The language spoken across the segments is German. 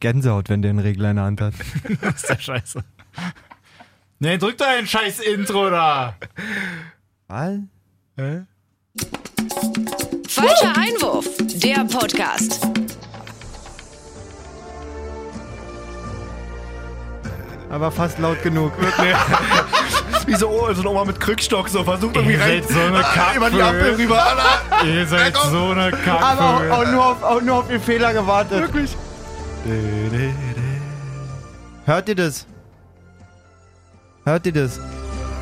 Gänsehaut, wenn der einen Regler in der Hand hat. Das ist der Scheiße. Nee, drück doch ein scheiß Intro da. Was? Falscher Einwurf, der Podcast. Aber fast laut genug. Wie so, oh, so eine Oma mit Krückstock, so versucht irgendwie Ihr rein. seid so eine Ah, über die. Ampel rüber. Ihr seid so eine Aber Kackvögel. auch, auch, nur auf, auch nur auf ihr Fehler gewartet. Wirklich. Hört ihr das? Hört ihr das?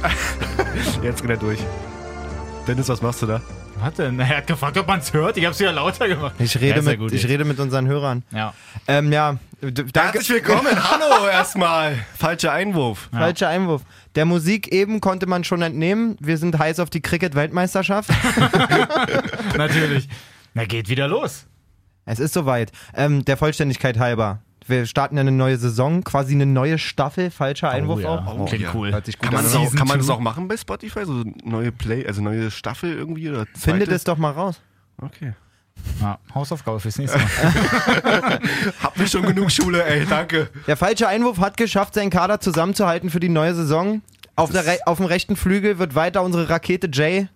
Jetzt geht er durch. Dennis, was machst du da? Warte, er hat gefragt, ob man es hört. Ich hab's wieder lauter gemacht. Ich rede, Ja, mit, gut ich jetzt. rede mit unseren Hörern. Ja. Ähm, ja. Herzlich willkommen. Hallo erstmal. Falscher Einwurf. Falscher Einwurf. Der Musik eben konnte man schon entnehmen. Wir sind heiß auf die Cricket-Weltmeisterschaft. Natürlich. Na, geht wieder los. Es ist soweit. Ähm, der Vollständigkeit halber. Wir starten ja eine neue Saison, quasi eine neue Staffel. Falscher Einwurf ja. auch. Oh, Klingt ja. cool. Hört sich gut Kann man, an. das auch, kann man das auch machen bei Spotify? So neue Play, also neue Staffel irgendwie? Oder Findet es doch mal raus. Okay. Ja, Hausaufgabe fürs nächste Mal. Hab nicht schon genug Schule, ey. Danke. Der falsche Einwurf hat geschafft, seinen Kader zusammenzuhalten für die neue Saison. Auf, der Re auf dem rechten Flügel wird weiter unsere Rakete Jay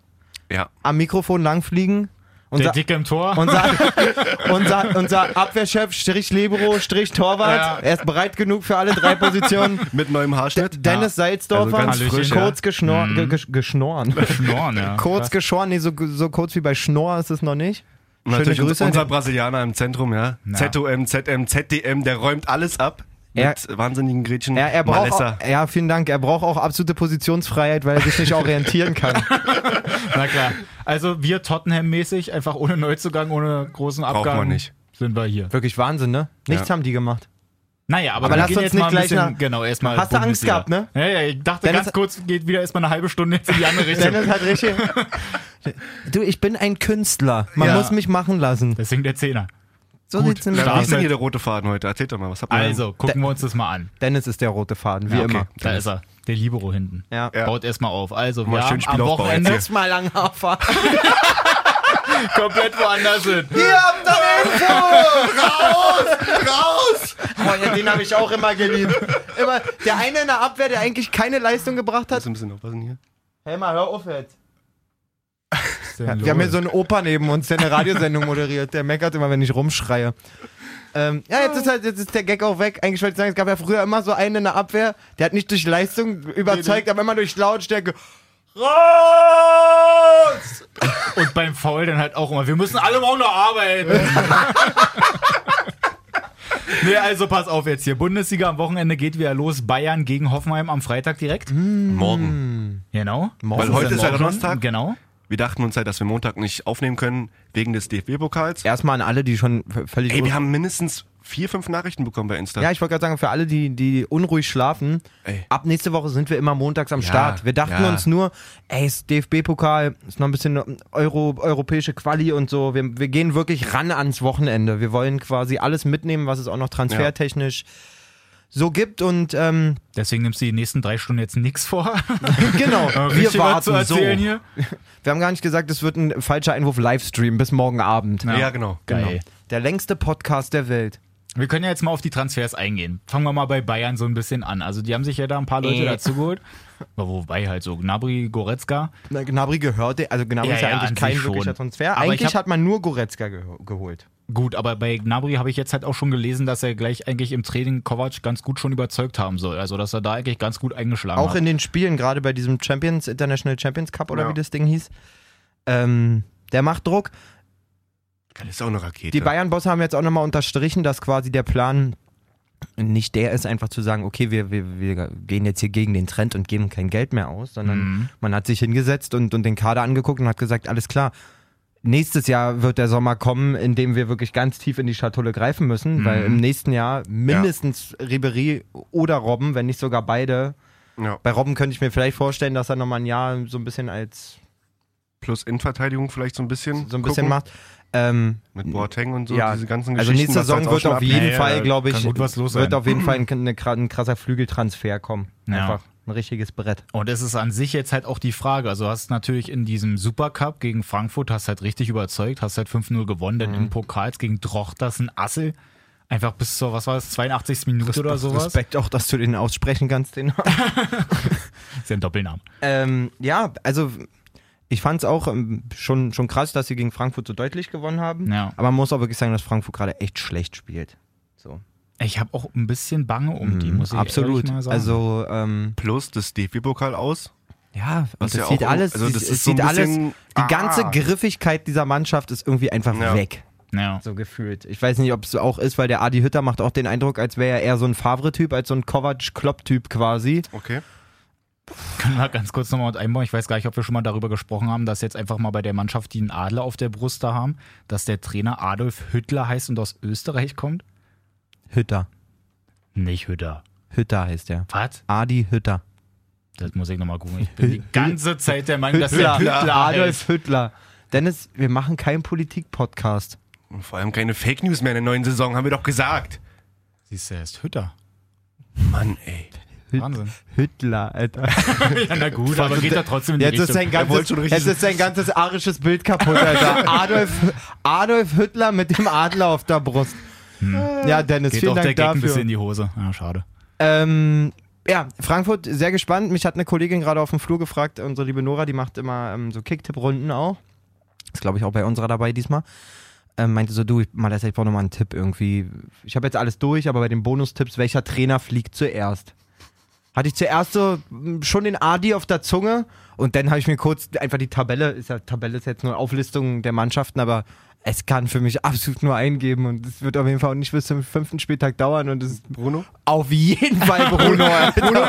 Ja. am Mikrofon langfliegen. Der Unser, Dicke im Tor. unser, unser, unser Abwehrchef, Strich Libero, Strich Torwart. Ja. Er ist bereit genug für alle drei Positionen. Mit neuem Haarschnitt. Dennis Salzdorfer, Also frisch, kurz ja. geschnor, ge, ge, geschnoren. Schnorren, ja. kurz Krass. geschoren, nee, so, so kurz wie bei Schnorr ist es noch nicht. Schöne Natürlich Grüße. unser Brasilianer im Zentrum, ja. Ja. ZOM, ZM, ZDM, der räumt alles ab. Er- mit wahnsinnigen Gretchen. Er, er braucht auch, ja, vielen Dank. Er braucht auch absolute Positionsfreiheit, weil er sich nicht orientieren kann. Na klar. Also wir Tottenham-mäßig, einfach ohne Neuzugang, ohne großen Braucht Abgang, man nicht. sind wir hier. Wirklich Wahnsinn, ne? Nichts Ja. haben die gemacht. Naja, aber, Aber wir lass gehen uns jetzt nicht mal ein gleich bisschen, nach- genau, erstmal Hast du Angst gehabt, ne? Ja, ja, ich dachte Dennis- ganz kurz, geht wieder erstmal eine halbe Stunde jetzt in die andere Richtung. Dennis hat richtig. Du, ich bin ein Künstler. Man Ja. muss mich machen lassen. Deswegen der Zehner. So Gut, sieht's nämlich Ja, wie ist denn hier der rote Faden heute? Erzählt doch mal, was habt ihr Also, gucken wir uns das mal an. Dennis ist der rote Faden, wie Ja, okay. immer. Da ist er, der Libero hinten. Ja. Ja. Baut erstmal auf. Also, Mal wir schön haben am Spielaufbau Wochenende jetzt mal lang Hafer. komplett woanders sind. Ihr habt da Info! Raus! Raus! Oh, ja, den habe ich auch immer geliebt. Immer der eine in der Abwehr, der eigentlich keine Leistung gebracht hat. Was ein bisschen aufpassen hier. Helma, hör auf jetzt. Denn Ja, los? wir haben hier so einen Opa neben uns, der eine Radiosendung moderiert. Der meckert immer, wenn ich rumschreie. Ähm, ja, jetzt ist, halt, jetzt ist der Gag auch weg. Eigentlich wollte ich sagen, es gab ja früher immer so einen in der Abwehr, der hat nicht durch Leistung überzeugt, aber immer durch Lautstärke. Raus! Und beim Foul dann halt auch immer, wir müssen alle morgen noch arbeiten. nee, also pass auf jetzt hier. Bundesliga am Wochenende geht wieder los. Bayern gegen Hoffenheim am Freitag direkt. Morgen. Genau. Morgen Weil heute ist ja. Donnerstag. Genau. Wir dachten uns halt, dass wir Montag nicht aufnehmen können, wegen des DFB-Pokals. Erstmal an alle, die schon völlig. Ey, wir haben mindestens vier, fünf Nachrichten bekommen bei Insta. ja, ich wollte gerade sagen, für alle, die, die unruhig schlafen, Ey. ab nächste Woche sind wir immer montags am Start. Wir dachten ja. uns nur, ey, ist DFB-Pokal, ist noch ein bisschen Euro, europäische Quali und so. Wir, wir gehen wirklich ran ans Wochenende. Wir wollen quasi alles mitnehmen, was es auch noch transfertechnisch so gibt und ähm, Deswegen nimmst du die nächsten drei Stunden jetzt nichts vor. genau, wir warten so. erzählen hier. Wir haben gar nicht gesagt, es wird ein falscher Einwurf Livestream bis morgen Abend. Ja. Ja, genau. Geil. Der längste Podcast der Welt. Wir können ja jetzt mal auf die Transfers eingehen. Fangen wir mal bei Bayern so ein bisschen an. Also die haben sich ja da ein paar Leute Äh. dazugeholt. Aber Wobei halt so Gnabry, Goretzka. Na, Gnabry gehörte, also Gnabry Ja, ist ja, ja, eigentlich kein wirklicher Transfer. Aber ich eigentlich hab- hat man nur Goretzka geho- geholt. Gut, aber bei Gnabry habe ich jetzt halt auch schon gelesen, dass er gleich eigentlich im Training Kovac ganz gut schon überzeugt haben soll. Also dass er da eigentlich ganz gut eingeschlagen Auch hat. in den Spielen, gerade bei diesem Champions, International Champions Cup oder Ja. wie das Ding hieß. Ähm, der macht Druck. Das ist auch eine Rakete. Die Bayern-Bosse haben jetzt auch nochmal unterstrichen, dass quasi der Plan nicht der ist, einfach zu sagen, okay, wir, wir, wir gehen jetzt hier gegen den Trend und geben kein Geld mehr aus, sondern Mhm. man hat sich hingesetzt und, und den Kader angeguckt und hat gesagt, alles klar, nächstes Jahr wird der Sommer kommen, in dem wir wirklich ganz tief in die Schatulle greifen müssen, Mhm. weil im nächsten Jahr mindestens Ribery oder Robben, wenn nicht sogar beide. ja. Bei Robben könnte ich mir vielleicht vorstellen, dass er nochmal ein Jahr so ein bisschen als Plus Innenverteidigung vielleicht so ein bisschen. so ein bisschen gucken. macht. Ähm, Mit Boateng und so, ja, diese ganzen also Geschichten. nächste was da Saison wird auf jeden. Ja, Fall, ja, glaube ich, wird sein. auf jeden Fall ein, ein krasser Flügeltransfer kommen. Ja. Einfach ein richtiges Brett. Und es ist an sich jetzt halt auch die Frage. Also du hast natürlich in diesem Supercup gegen Frankfurt hast halt richtig überzeugt, hast halt 5-0 gewonnen, Mhm. im Pokal gegen Drochters ein Assel. Einfach bis zur, was war das, 82. Minute oder sowas. Respekt auch, dass du den aussprechen kannst, den ist ja ein Doppelname. ähm, Ja, also ich fand es auch ähm, schon, schon krass, dass sie gegen Frankfurt so deutlich gewonnen haben. Ja. Aber man muss auch wirklich sagen, dass Frankfurt gerade echt schlecht spielt. So. Ich habe auch ein bisschen Bange um die, muss ich Mhm. Absolut. mal sagen. Also, ähm, Plus das DFB-Pokal aus. ja, und das ja sieht auch- alles, also das es ist so ein sieht alles, bisschen- die ganze Ah. Griffigkeit dieser Mannschaft ist irgendwie einfach Ja. weg. ja. So gefühlt. Ich weiß nicht, ob es so auch ist, weil der Adi Hütter macht auch den Eindruck, als wäre er eher so ein Favre-Typ, als so ein Kovac-Klopp-Typ quasi. Okay. Können wir ganz kurz nochmal einbauen. Ich weiß gar nicht, ob wir schon mal darüber gesprochen haben, dass jetzt einfach mal bei der Mannschaft, die einen Adler auf der Brust da haben, dass der Trainer Adolf Hüttler heißt und aus Österreich kommt? Hütter. Nicht Hütter. Hütter heißt er. Was? Adi Hütter. Das muss ich nochmal gucken. Ich bin die ganze Zeit der Meinung, dass der Hüttler. Hüttler Adolf heißt. Hüttler. Dennis, wir machen keinen Politik-Podcast. Und vor allem keine Fake News mehr in der neuen Saison, haben wir doch gesagt. Siehst du, er ist Hütter. Mann, ey. Wahnsinn. Hüttler, Alter. ja, na gut, aber geht da trotzdem in die Jetzt ist, Richtung. sein ganzes, jetzt ist sein ganzes arisches Bild kaputt, Alter. Adolf, Adolf Hüttler mit dem Adler auf der Brust. Ja, Dennis, Geht vielen auch der Dank Gag ein bisschen in die Hose. Ja, schade. Ähm, ja, Frankfurt, sehr gespannt. Mich hat eine Kollegin gerade auf dem Flur gefragt, unsere liebe Nora, die macht immer ähm, so Kicktipp-Runden auch. Ist, glaube ich, auch bei unserer dabei diesmal. Ähm, meinte so, du, ich, mal, ich brauche nochmal einen Tipp irgendwie. Ich habe jetzt alles durch, aber bei den Bonustipps, welcher Trainer fliegt zuerst? Hatte ich zuerst so mm, schon den Adi auf der Zunge und dann habe ich mir kurz einfach die Tabelle, ist ja, Tabelle ist jetzt nur Auflistung der Mannschaften, aber es kann für mich absolut nur eingeben und es wird auf jeden Fall auch nicht bis zum fünften Spieltag dauern und es ist Bruno? auf jeden Fall Bruno. Bruno.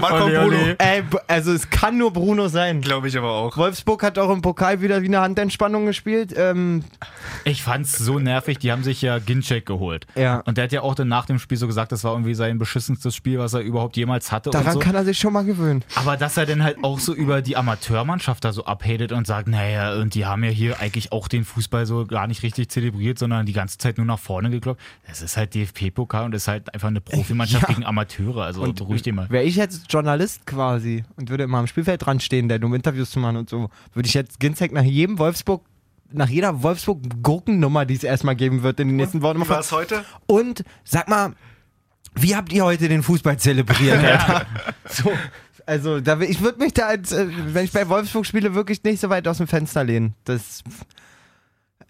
Wann kommt Ole, Bruno? ole. Ey, b- also es kann nur Bruno sein. Glaube ich aber auch. Wolfsburg hat auch im Pokal wieder wie eine Handentspannung gespielt. Ähm, Ich fand's so nervig, die haben sich ja Ginczek geholt. Ja. Und der hat ja auch dann nach dem Spiel so gesagt, das war irgendwie sein beschissenstes Spiel, was er überhaupt jemals hatte. daran und so. kann er sich schon mal gewöhnen. Aber dass er dann halt auch so über die Amateurmannschaft da so abhatet und sagt, naja, und die haben ja hier eigentlich auch den Fußball so gar nicht richtig zelebriert, sondern die ganze Zeit nur nach vorne gekloppt. Das ist halt DFP-Pokal und das ist halt einfach eine Profimannschaft Ja. gegen Amateure. Also Und beruhig dich mal. Wäre ich jetzt Journalist quasi und würde immer am Spielfeld dran stehen, der um Interviews zu machen und so, würde ich jetzt Ginzek nach jedem Wolfsburg, nach jeder Wolfsburg-Gurkennummer, die es erstmal geben wird in den nächsten Wochen, Wie war es heute? Und sag mal, wie habt ihr heute den Fußball zelebriert? Alter? so, also da, ich würde mich da, als, äh, wenn ich bei Wolfsburg spiele, wirklich nicht so weit aus dem Fenster lehnen. Das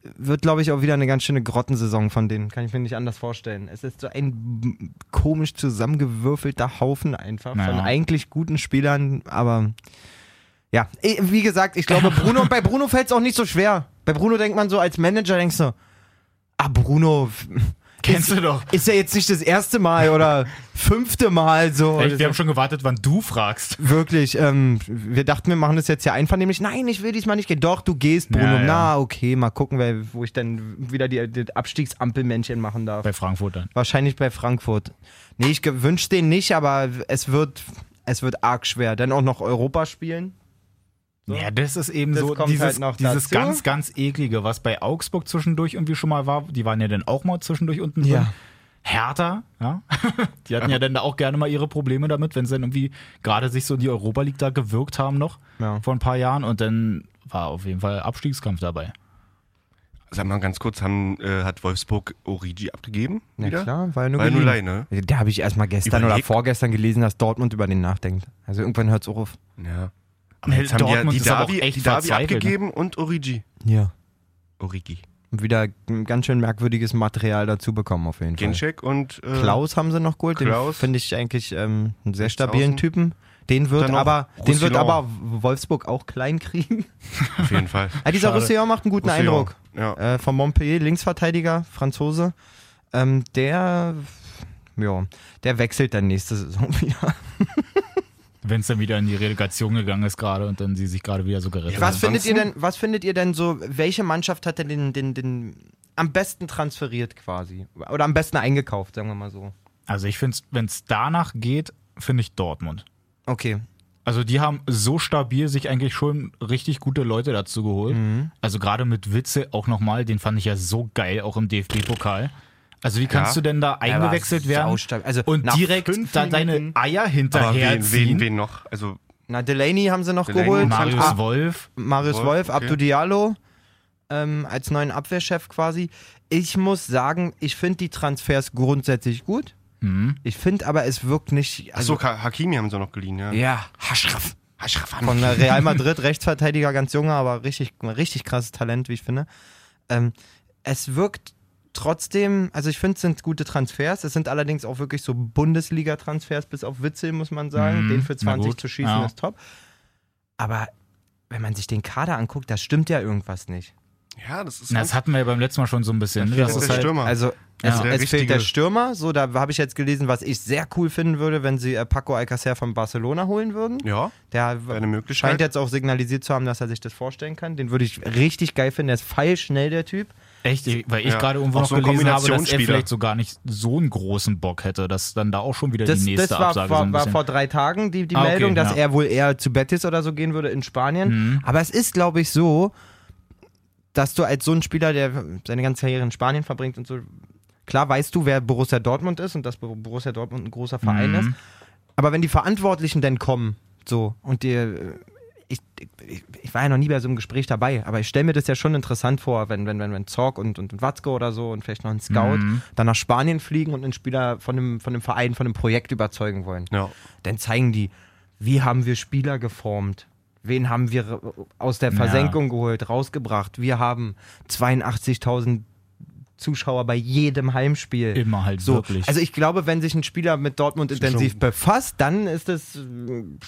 wird, glaube ich, auch wieder eine ganz schöne Grottensaison von denen. Kann ich mir nicht anders vorstellen. Es ist so ein komisch zusammengewürfelter Haufen einfach von Naja. eigentlich guten Spielern, aber ja, eh, wie gesagt, ich glaube, Bruno, bei Bruno fällt es auch nicht so schwer. Bei Bruno denkt man so, als Manager denkst du, ah, Bruno, Kennst ist, du doch. Ist ja jetzt nicht das erste Mal oder fünfte Mal so. Echt, wir haben schon gewartet, wann du fragst. Wirklich, ähm, wir dachten, wir machen das jetzt ja einvernehmlich. Nein, ich will diesmal nicht gehen. Doch, du gehst, Bruno. Ja, ja. Na, okay, mal gucken, wer, wo ich dann wieder die, die Abstiegsampelmännchen machen darf. Bei Frankfurt dann. Wahrscheinlich bei Frankfurt. Nee, ich wünsche den nicht, aber es wird, es wird arg schwer. Dann auch noch Europa spielen. So. Ja, das ist eben Das so kommt dieses, halt noch dieses dazu. ganz, ganz eklige, was bei Augsburg zwischendurch irgendwie schon mal war. Die waren ja dann auch mal zwischendurch unten drin. Ja. Hertha, ja. Die hatten ja dann da auch gerne mal ihre Probleme damit, wenn sie dann irgendwie gerade sich so in die Europa League da gewirkt haben noch Ja. vor ein paar Jahren und dann war auf jeden Fall Abstiegskampf dabei. Sag mal ganz kurz, haben, äh, hat Wolfsburg Origi abgegeben? Na wieder? klar, war ja nur War ja nur geliehen. Leih, ne? Da habe ich erstmal gestern oder Überleg- vorgestern gelesen, dass Dortmund über den nachdenkt. Also irgendwann hört es auch auf. Ja. Aber Jetzt haben Dortmund die, ja- die Davi, echt die Davi ne? abgegeben und Origi. Ja. Origi. Und wieder ein ganz schön merkwürdiges Material dazu bekommen, auf jeden Fall. Ginczek und äh, Klaus haben sie noch geholt. Den Klaus. finde ich eigentlich ähm, einen sehr stabilen. Typen. Den wird aber, den wird aber Wolfsburg auch klein kriegen. auf jeden Fall. Ah, dieser. Roussillon macht einen guten Roussillon. Eindruck. Ja. Äh, von Montpellier, Linksverteidiger, Franzose. Ähm, der, ja, der wechselt dann nächste Saison wieder. Wenn es dann wieder in die Relegation gegangen ist gerade und dann sie sich gerade wieder so gerettet Was haben. findet ihr denn, was findet ihr denn so, welche Mannschaft hat denn den, den, den am besten transferiert quasi? Oder am besten eingekauft, sagen wir mal so. Also ich finde, wenn es danach geht, finde ich Dortmund. Okay. Also die haben so stabil sich eigentlich schon richtig gute Leute dazu geholt. Mhm. Also gerade mit Witze auch nochmal, den fand ich ja so geil, auch im DFB-Pokal. Also wie kannst Ja. du denn da eingewechselt war werden. Also und direkt da deine Eier hinterherziehen? wen, wen, wen noch? Also, Na, Delaney haben sie noch Delaney, geholt. Marius Ah, Wolf. Marius Wolf, Wolf, okay. Abdou Diallo. ähm, als neuen Abwehrchef quasi. Ich muss sagen, ich finde die Transfers grundsätzlich gut. Mhm. Ich finde aber, es wirkt nicht. Achso, Also, Ha- Hakimi haben sie noch geliehen, ja. ja, Haschraff. Von der Real Madrid, Rechtsverteidiger, ganz junger, aber richtig, richtig krasses Talent, wie ich finde. Ähm, es wirkt trotzdem, also ich finde, es sind gute Transfers. Es sind allerdings auch wirklich so Bundesliga-Transfers, bis auf Witzel, muss man sagen. Mhm, Den für na 20 gut, zu schießen ja. ist top. Aber wenn man sich den Kader anguckt, da stimmt ja irgendwas nicht. Ja, das ist Na, das hatten wir ja beim letzten Mal schon so ein bisschen. ne? Das der ist halt, Stürmer. Also Ja. es, Der es fehlt der Stürmer, so da habe ich jetzt gelesen, was ich sehr cool finden würde, wenn sie äh, Paco Alcacer von Barcelona holen würden. ja, Der eine Möglichkeit. scheint jetzt auch signalisiert zu haben, dass er sich das vorstellen kann. Den würde ich richtig geil finden. Der ist feilschnell, der Typ. Echt, weil ich Ja. gerade irgendwo Auch noch so gelesen habe, dass er Kombinationsspieler. vielleicht so gar nicht so einen großen Bock hätte, dass dann da auch schon wieder Das, die nächste das war, Absage so war, ein war vor drei Tagen die, die Ah, okay, Meldung, dass ja. er wohl eher zu Betis oder so gehen würde in Spanien. Mhm. Aber es ist, glaube ich, so, dass du als so ein Spieler, der seine ganze Karriere in Spanien verbringt und so, klar weißt du, wer Borussia Dortmund ist und dass Borussia Dortmund ein großer Verein Mhm. ist. Aber wenn die Verantwortlichen dann kommen, so, und dir, ich, ich, ich war ja noch nie bei so einem Gespräch dabei, aber ich stelle mir das ja schon interessant vor, wenn, wenn, wenn, wenn Zorg und, und, und Watzke oder so und vielleicht noch ein Scout Mhm. dann nach Spanien fliegen und einen Spieler von dem, von dem Verein, von dem Projekt überzeugen wollen. ja. Dann zeigen die, wie haben wir Spieler geformt? Wen haben wir aus der Ja. Versenkung geholt, rausgebracht? Wir haben 82.000 Zuschauer bei jedem Heimspiel. Immer halt So, wirklich. also ich glaube, wenn sich ein Spieler mit Dortmund intensiv schon- befasst, dann ist es äh,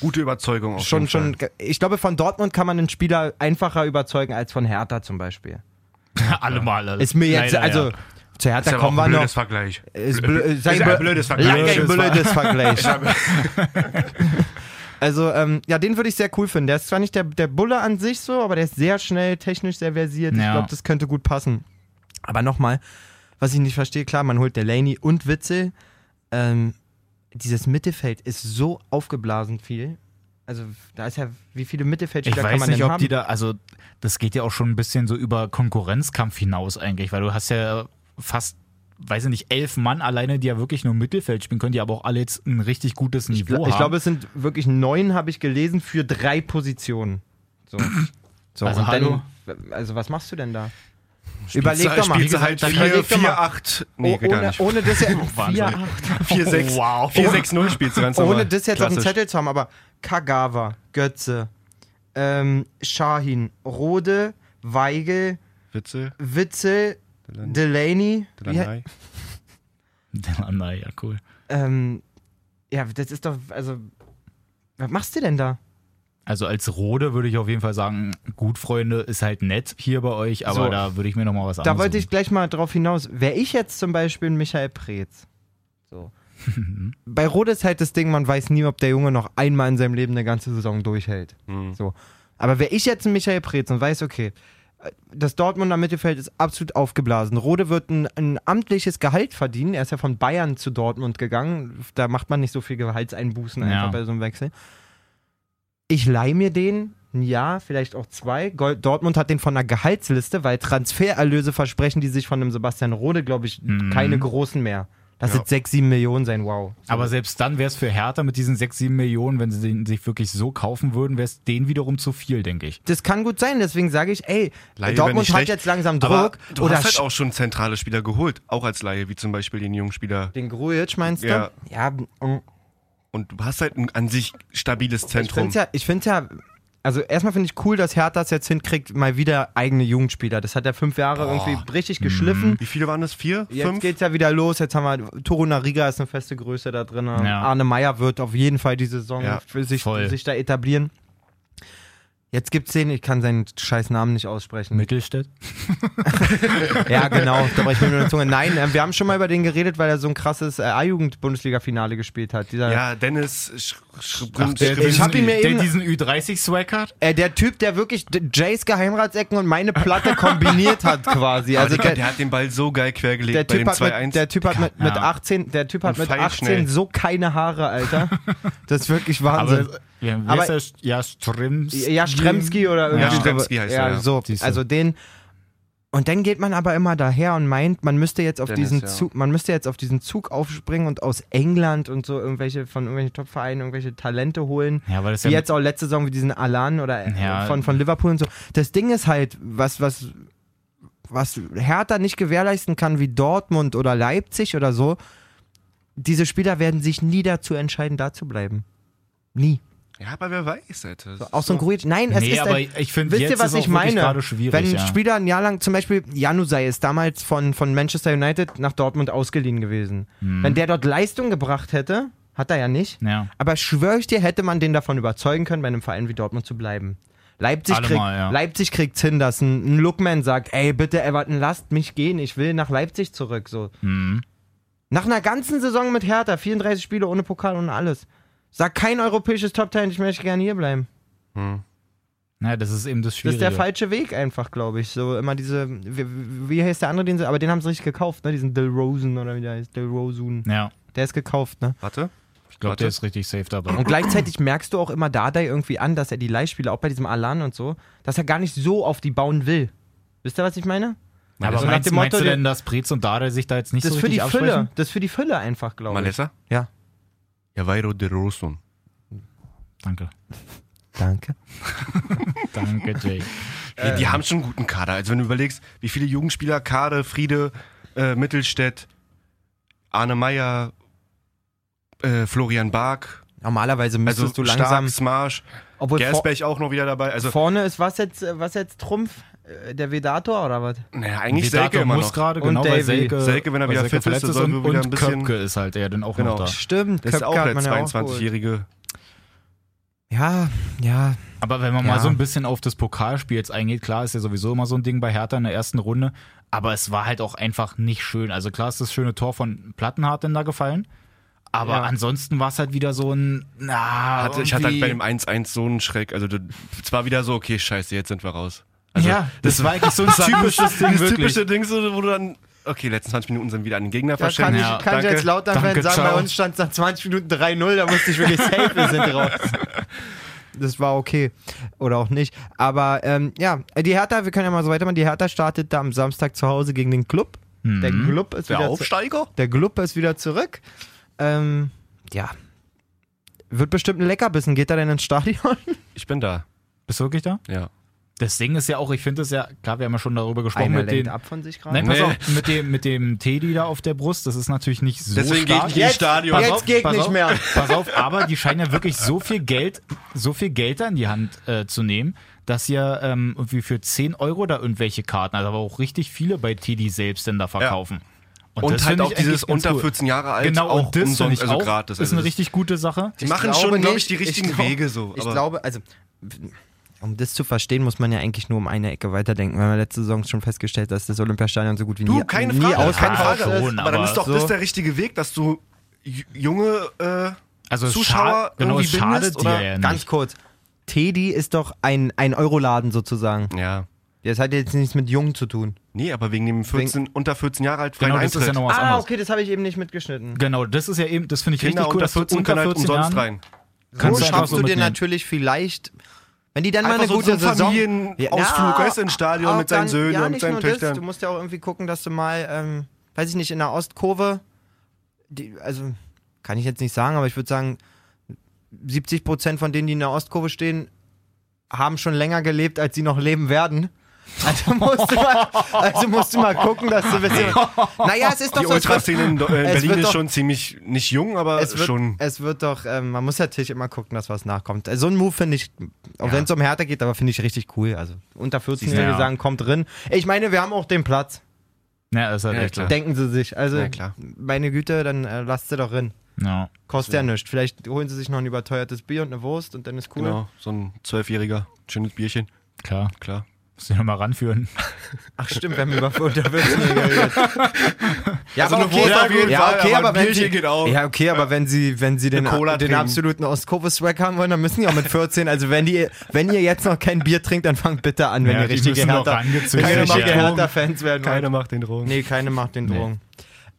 Gute Überzeugung auf schon, schon, ich glaube, von Dortmund kann man einen Spieler einfacher überzeugen als von Hertha zum Beispiel. Alle Male. Ist mir jetzt, Leider, also ja. zu Ist Hertha aber kommen wir ein noch. blödes Vergleich. Ist blö ist Ist ein blödes Vergleich. Lange ein Blödes Vergleich. Also, ähm, ja, den würde ich sehr cool finden. Der ist zwar nicht der, der Bulle an sich so, aber der ist sehr schnell, technisch sehr versiert. Ich Ja. glaube, das könnte gut passen. Aber nochmal, was ich nicht verstehe, klar, man holt Delaney und Witzel. Ähm, dieses Mittelfeld ist so aufgeblasen viel. Also, da ist ja, wie viele Ich Mittelfeldspieler kann weiß man nicht, ob haben? die da, also das geht ja auch schon ein bisschen so über Konkurrenzkampf hinaus eigentlich, weil du hast ja fast, weiß ich nicht, elf Mann alleine, die ja wirklich nur Mittelfeld spielen können, die aber auch alle jetzt ein richtig gutes ich, Niveau ich haben. glaube, es sind wirklich neun, habe ich gelesen, für drei Positionen. So. so Also hallo? Dann, also, was machst du denn da? Überleg doch mal. Spielst halt Dann 4, überleg doch 4, mal. 8. Nee, Oh, ohne, nicht. ohne das. Wahnsinn. 4, 8. 4, 6, Wow. 4, 6, 0 spielst du ganz normal. Ohne das jetzt auf dem. Zettel zu haben, aber Kagawa, Götze, ähm, Shahin, Rode, Weigel, Witze, Witzel, Delaney, Delaney. Delaney. Ja, cool. ähm, ja, das ist doch, also, was machst du denn da? Also als Rode würde ich auf jeden Fall sagen, gut, Freunde, ist halt nett hier bei euch, aber So. da würde ich mir nochmal was Da anderes wollte ich gleich mal drauf hinaus. Wäre ich jetzt zum Beispiel ein Michael Preetz. So. Bei Rode ist halt das Ding, man weiß nie, ob der Junge noch einmal in seinem Leben eine ganze Saison durchhält. Hm. So. Aber wäre ich jetzt ein Michael Preetz und weiß, okay, das Dortmunder Mittelfeld ist absolut aufgeblasen. Rode wird ein, ein amtliches Gehalt verdienen. Er ist ja von Bayern zu Dortmund gegangen. Da macht man nicht so viel Gehaltseinbußen einfach Ja. bei so einem Wechsel. Ich leihe mir den ein Jahr, vielleicht auch zwei. Dortmund hat den von der Gehaltsliste, weil Transfererlöse versprechen die sich von dem Sebastian Rode, glaube ich, Mhm. keine großen mehr. Das Ja. wird sechs, sieben Millionen sein, wow. So. Aber selbst dann wäre es für Hertha mit diesen 6, 7 Millionen, wenn sie den sich wirklich so kaufen würden, wäre es denen wiederum zu viel, denke ich. das kann gut sein, deswegen sage ich, ey, Laie Dortmund hat schlecht, jetzt langsam Aber Druck. du oder hast halt auch schon zentrale Spieler geholt, auch als Laie, wie zum Beispiel den jungen Spieler. den Grujic meinst du? Ja. Ja, mm, Und du hast halt ein an sich stabiles ich Zentrum. finde ja, ich finde ja, also erstmal finde ich cool, dass Hertha es jetzt hinkriegt, mal wieder eigene Jugendspieler. Das hat er fünf Jahre irgendwie richtig geschliffen. Wie viele waren das? Vier? Jetzt fünf? geht's ja wieder los. Jetzt haben wir Toro Nariga ist eine feste Größe da drin. Ja. Arne Meyer wird auf jeden Fall die Saison Ja, für sich, sich da etablieren. Jetzt gibt's den, ich kann seinen scheiß Namen nicht aussprechen. Mittelstädt? Ja, genau, da war ich mir nur in der Zunge. Nein, äh, wir haben schon mal über den geredet, weil er so ein krasses äh, A-Jugend-Bundesliga-Finale gespielt hat. Dieser, Ja, Dennis Sch Sch Ach, der, Ich diesen, hab ihn mir der eben- diesen Ü30-Swag hat? äh, der Typ, der wirklich Jays Geheimratsecken und meine Platte kombiniert hat quasi. Also der, der, der hat den Ball so geil quergelegt der bei Typ dem hat mit, 2-1. der Typ hat mit, mit Ja. 18, der Typ hat Und mit 18 pfeilschnell. so keine Haare, Alter. Das ist wirklich Wahnsinn. Aber, ja, wie Aber- heißt der? Ja, Stremski. Ja, Stremski oder irgendwie Ja, so. Stremski heißt ja, er, ja. so. Also den. Und dann geht man aber immer daher und meint, man müsste jetzt auf Dennis, diesen ja. Zug, man müsste jetzt auf diesen Zug aufspringen und aus England und so irgendwelche von irgendwelchen Top-Vereinen irgendwelche Talente holen. Ja, weil das Wie ja jetzt auch letzte Saison wie diesen Alan oder äh, Ja. von, von Liverpool und so. Das Ding ist halt, was, was was Hertha nicht gewährleisten kann wie Dortmund oder Leipzig oder so, diese Spieler werden sich nie dazu entscheiden, da zu bleiben. Nie. Ja, aber wer weiß, Alter. Das Auch so ein Grujic. Nein, es Nee, ist aber ein, ich finde, Wisst jetzt ihr, was ist ich meine? gerade schwierig. Wenn ein ja. Spieler ein Jahr lang, zum Beispiel Janusai ist damals von, von Manchester United nach Dortmund ausgeliehen gewesen. Hm. Wenn der dort Leistung gebracht hätte, hat er ja nicht. Ja. Aber schwöre ich dir, hätte man den davon überzeugen können, bei einem Verein wie Dortmund zu bleiben. Leipzig, Allemal, kriegt, ja. Leipzig kriegt's hin, dass ein, ein Lookman sagt, ey, bitte Everton, lasst mich gehen, ich will nach Leipzig zurück. So. Mhm. Nach einer ganzen Saison mit Hertha, 34 Spiele ohne Pokal und alles. Sagt kein europäisches Top-Talent, ich möchte gerne hier bleiben. Ja, das ist eben das Das Schwierige. ist der falsche Weg einfach, glaube ich. So immer diese, wie, wie heißt der andere, den sie, aber den haben sie richtig gekauft, ne? Diesen Dill Rosen oder wie der heißt, Dill Rosun. Ja, Der ist gekauft, ne? Warte. ich glaube, der ist richtig safe dabei. Und gleichzeitig merkst du auch immer Dardai irgendwie an, dass er die Leihspieler, auch bei diesem Alan und so, dass er gar nicht so auf die bauen will. Wisst ihr, was ich meine? aber so nach meinst, dem meinst Motto, du denn, dass Preetz und Dada sich da jetzt nicht Das so ist für die richtig Fülle. Das ist für die Fülle einfach, glaube ich. Malessa? Ja. Jawairo de Rosun. Danke. Danke. Danke, Jay. Die, die haben schon einen guten Kader. Also wenn du überlegst, wie viele Jugendspieler, Kade, Friede, äh, Mittelstädt, Arne Meyer, äh, Florian Bark, Normalerweise also müsstest du langsam. Stark, Smarsch, obwohl vor, Gersbeck auch noch wieder dabei. Also, vorne ist was jetzt, äh, was jetzt Trumpf? Äh, Der Vedator oder was? naja, eigentlich Vedator Selke immer muss noch. gerade, Und genau, weil. Selke, Selke, wenn er wieder Selke fit ist, ist soll und, er wieder ein bisschen- Köpke ist halt der dann auch Genau. noch da. Stimmt, Das ist auch der man ja auch geholt. 22-jährige. Ja, ja. Aber wenn man Ja. mal so ein bisschen auf das Pokalspiel jetzt eingeht, klar ist ja sowieso immer so ein Ding bei Hertha in der ersten Runde, aber es war halt auch einfach nicht schön. Also klar ist das schöne Tor von Plattenhardt denn da gefallen, aber Ja. ansonsten war es halt wieder so ein, na, Hatte, ich hatte halt bei dem 1-1 so einen Schreck. Also es war wieder so, okay, scheiße, jetzt sind wir raus. Also, ja, das war eigentlich so ein typisches Ding, das wirklich. typische Ding, so, wo du dann, okay, letzten 20 Minuten sind wieder an den Gegner Da kann verschenkt. ich, Ja, kann ich danke. als Lautern-Fan sagen, ciao. bei uns stand es nach 20 Minuten 3-0, da musste ich wirklich safe, wir sind raus. Das war okay. Oder auch nicht. Aber ähm, ja, die Hertha, wir können ja mal so weitermachen. Die Hertha startet da am Samstag zu Hause gegen den Club. Der Club ist Der wieder zu- Aufsteiger? der Club ist wieder zurück. Ähm, ja. Wird bestimmt ein Leckerbissen. Geht er denn ins Stadion? Ich bin da. Bist du wirklich da? Ja. Das Ding ist ja auch, ich finde es ja, klar, wir haben ja schon darüber gesprochen Einer mit lenkt den, ab von sich gerade. Nein, pass Nee. auf, mit dem, mit dem Teddy da auf der Brust, das ist natürlich nicht so Deswegen gehe ich stark. nicht ins Stadion. Pass Jetzt auf, geht pass nicht auf, mehr. Pass auf, aber die scheinen ja wirklich so viel Geld, so viel Geld da in die Hand äh, zu nehmen, dass ihr ähm, irgendwie für 10 Euro da irgendwelche Karten, also aber auch richtig viele bei Teddy selbst denn da verkaufen. Und, das halt auch ich dieses unter cool. 14 Jahre alt Genau, auch und das umsonst, ich also auch, gratis. ist Also eine das- richtig gute Sache. Die machen schon, glaube ich, die richtigen Ich glaub- Wege so. Ich glaube, also um das zu verstehen, muss man ja eigentlich nur um eine Ecke weiterdenken. Wir haben ja letzte Saison schon festgestellt, dass das Olympiastadion so gut wie Du, nie, keine nie Frage, keine ausverkauft Frage. ist. schon, aber dann aber ist doch so- das der richtige Weg, dass du junge äh, Also es Zuschauer schad- genau, irgendwie es schadet bindest, dir oder? ja Ganz kurz. Teddy ist doch ein, ein Euroladen sozusagen. Ja. Das hat jetzt nichts mit Jungen zu tun. Nee, aber wegen dem 14, unter 14 Jahre alt freien Genau, das ist ja Eintritt. noch was ah, anderes. okay, das habe ich eben nicht mitgeschnitten. Genau, das ist ja eben, das finde ich Kinder richtig cool, unter dass du 14 unter können halt 14 umsonst Jahren rein. kannst so schaffst du dir natürlich vielleicht, wenn die dann mal eine so gute so Saison... Familienausflug, weißt du, ins Stadion auch mit seinen dann- Söhnen ja, und nicht seinen nur das, Töchtern. Du musst ja auch irgendwie gucken, dass du mal, ähm, weiß ich nicht, in der Ostkurve, die, also kann ich jetzt nicht sagen, aber ich würde sagen, 70 Prozent von denen, die in der Ostkurve stehen, haben schon länger gelebt, als sie noch leben werden. Also musst du mal, also musst du mal gucken, dass du ein bisschen. Naja, es ist doch Die so. Ultraszene in, Berlin ist doch- schon ziemlich, nicht jung, aber es wird, schon. es wird doch, ähm, man muss natürlich immer gucken, dass was nachkommt. Also so ein Move finde ich, auch Ja. wenn es um Härte geht, aber finde ich richtig cool. Also unter 14 Siehst du, Jahre ja. sagen, kommt drin. Ich meine, wir haben auch den Platz. Ja, ist halt Ja, echt so. klar. Denken sie sich. Also, Ja, klar. meine Güte, dann äh, lasst sie doch drin. Ja. Kostet ja nichts. Vielleicht holen sie sich noch ein überteuertes Bier und eine Wurst und dann ist cool. Genau, so ein Zwölfjähriger, schönes Bierchen, Klar. klar. Muss ich nochmal ranführen. Ach stimmt, wir haben über Unterwürzen geredet. Ja, Also aber okay, Wurst auf jeden ja, Fall, okay, aber wenn sie, Bierchen geht auch. ja, okay, aber wenn sie, wenn sie den, den trinken. absoluten Ostkurve-Swag haben wollen, dann müssen die auch mit 14. Also wenn die, wenn ihr jetzt noch kein Bier trinkt, dann fangt bitte an, wenn Ja, ihr richtige Hertha, keine Ja. Hertha-Fans werden. wollt. Keiner macht den Drogen. Nee, keine macht den Nee.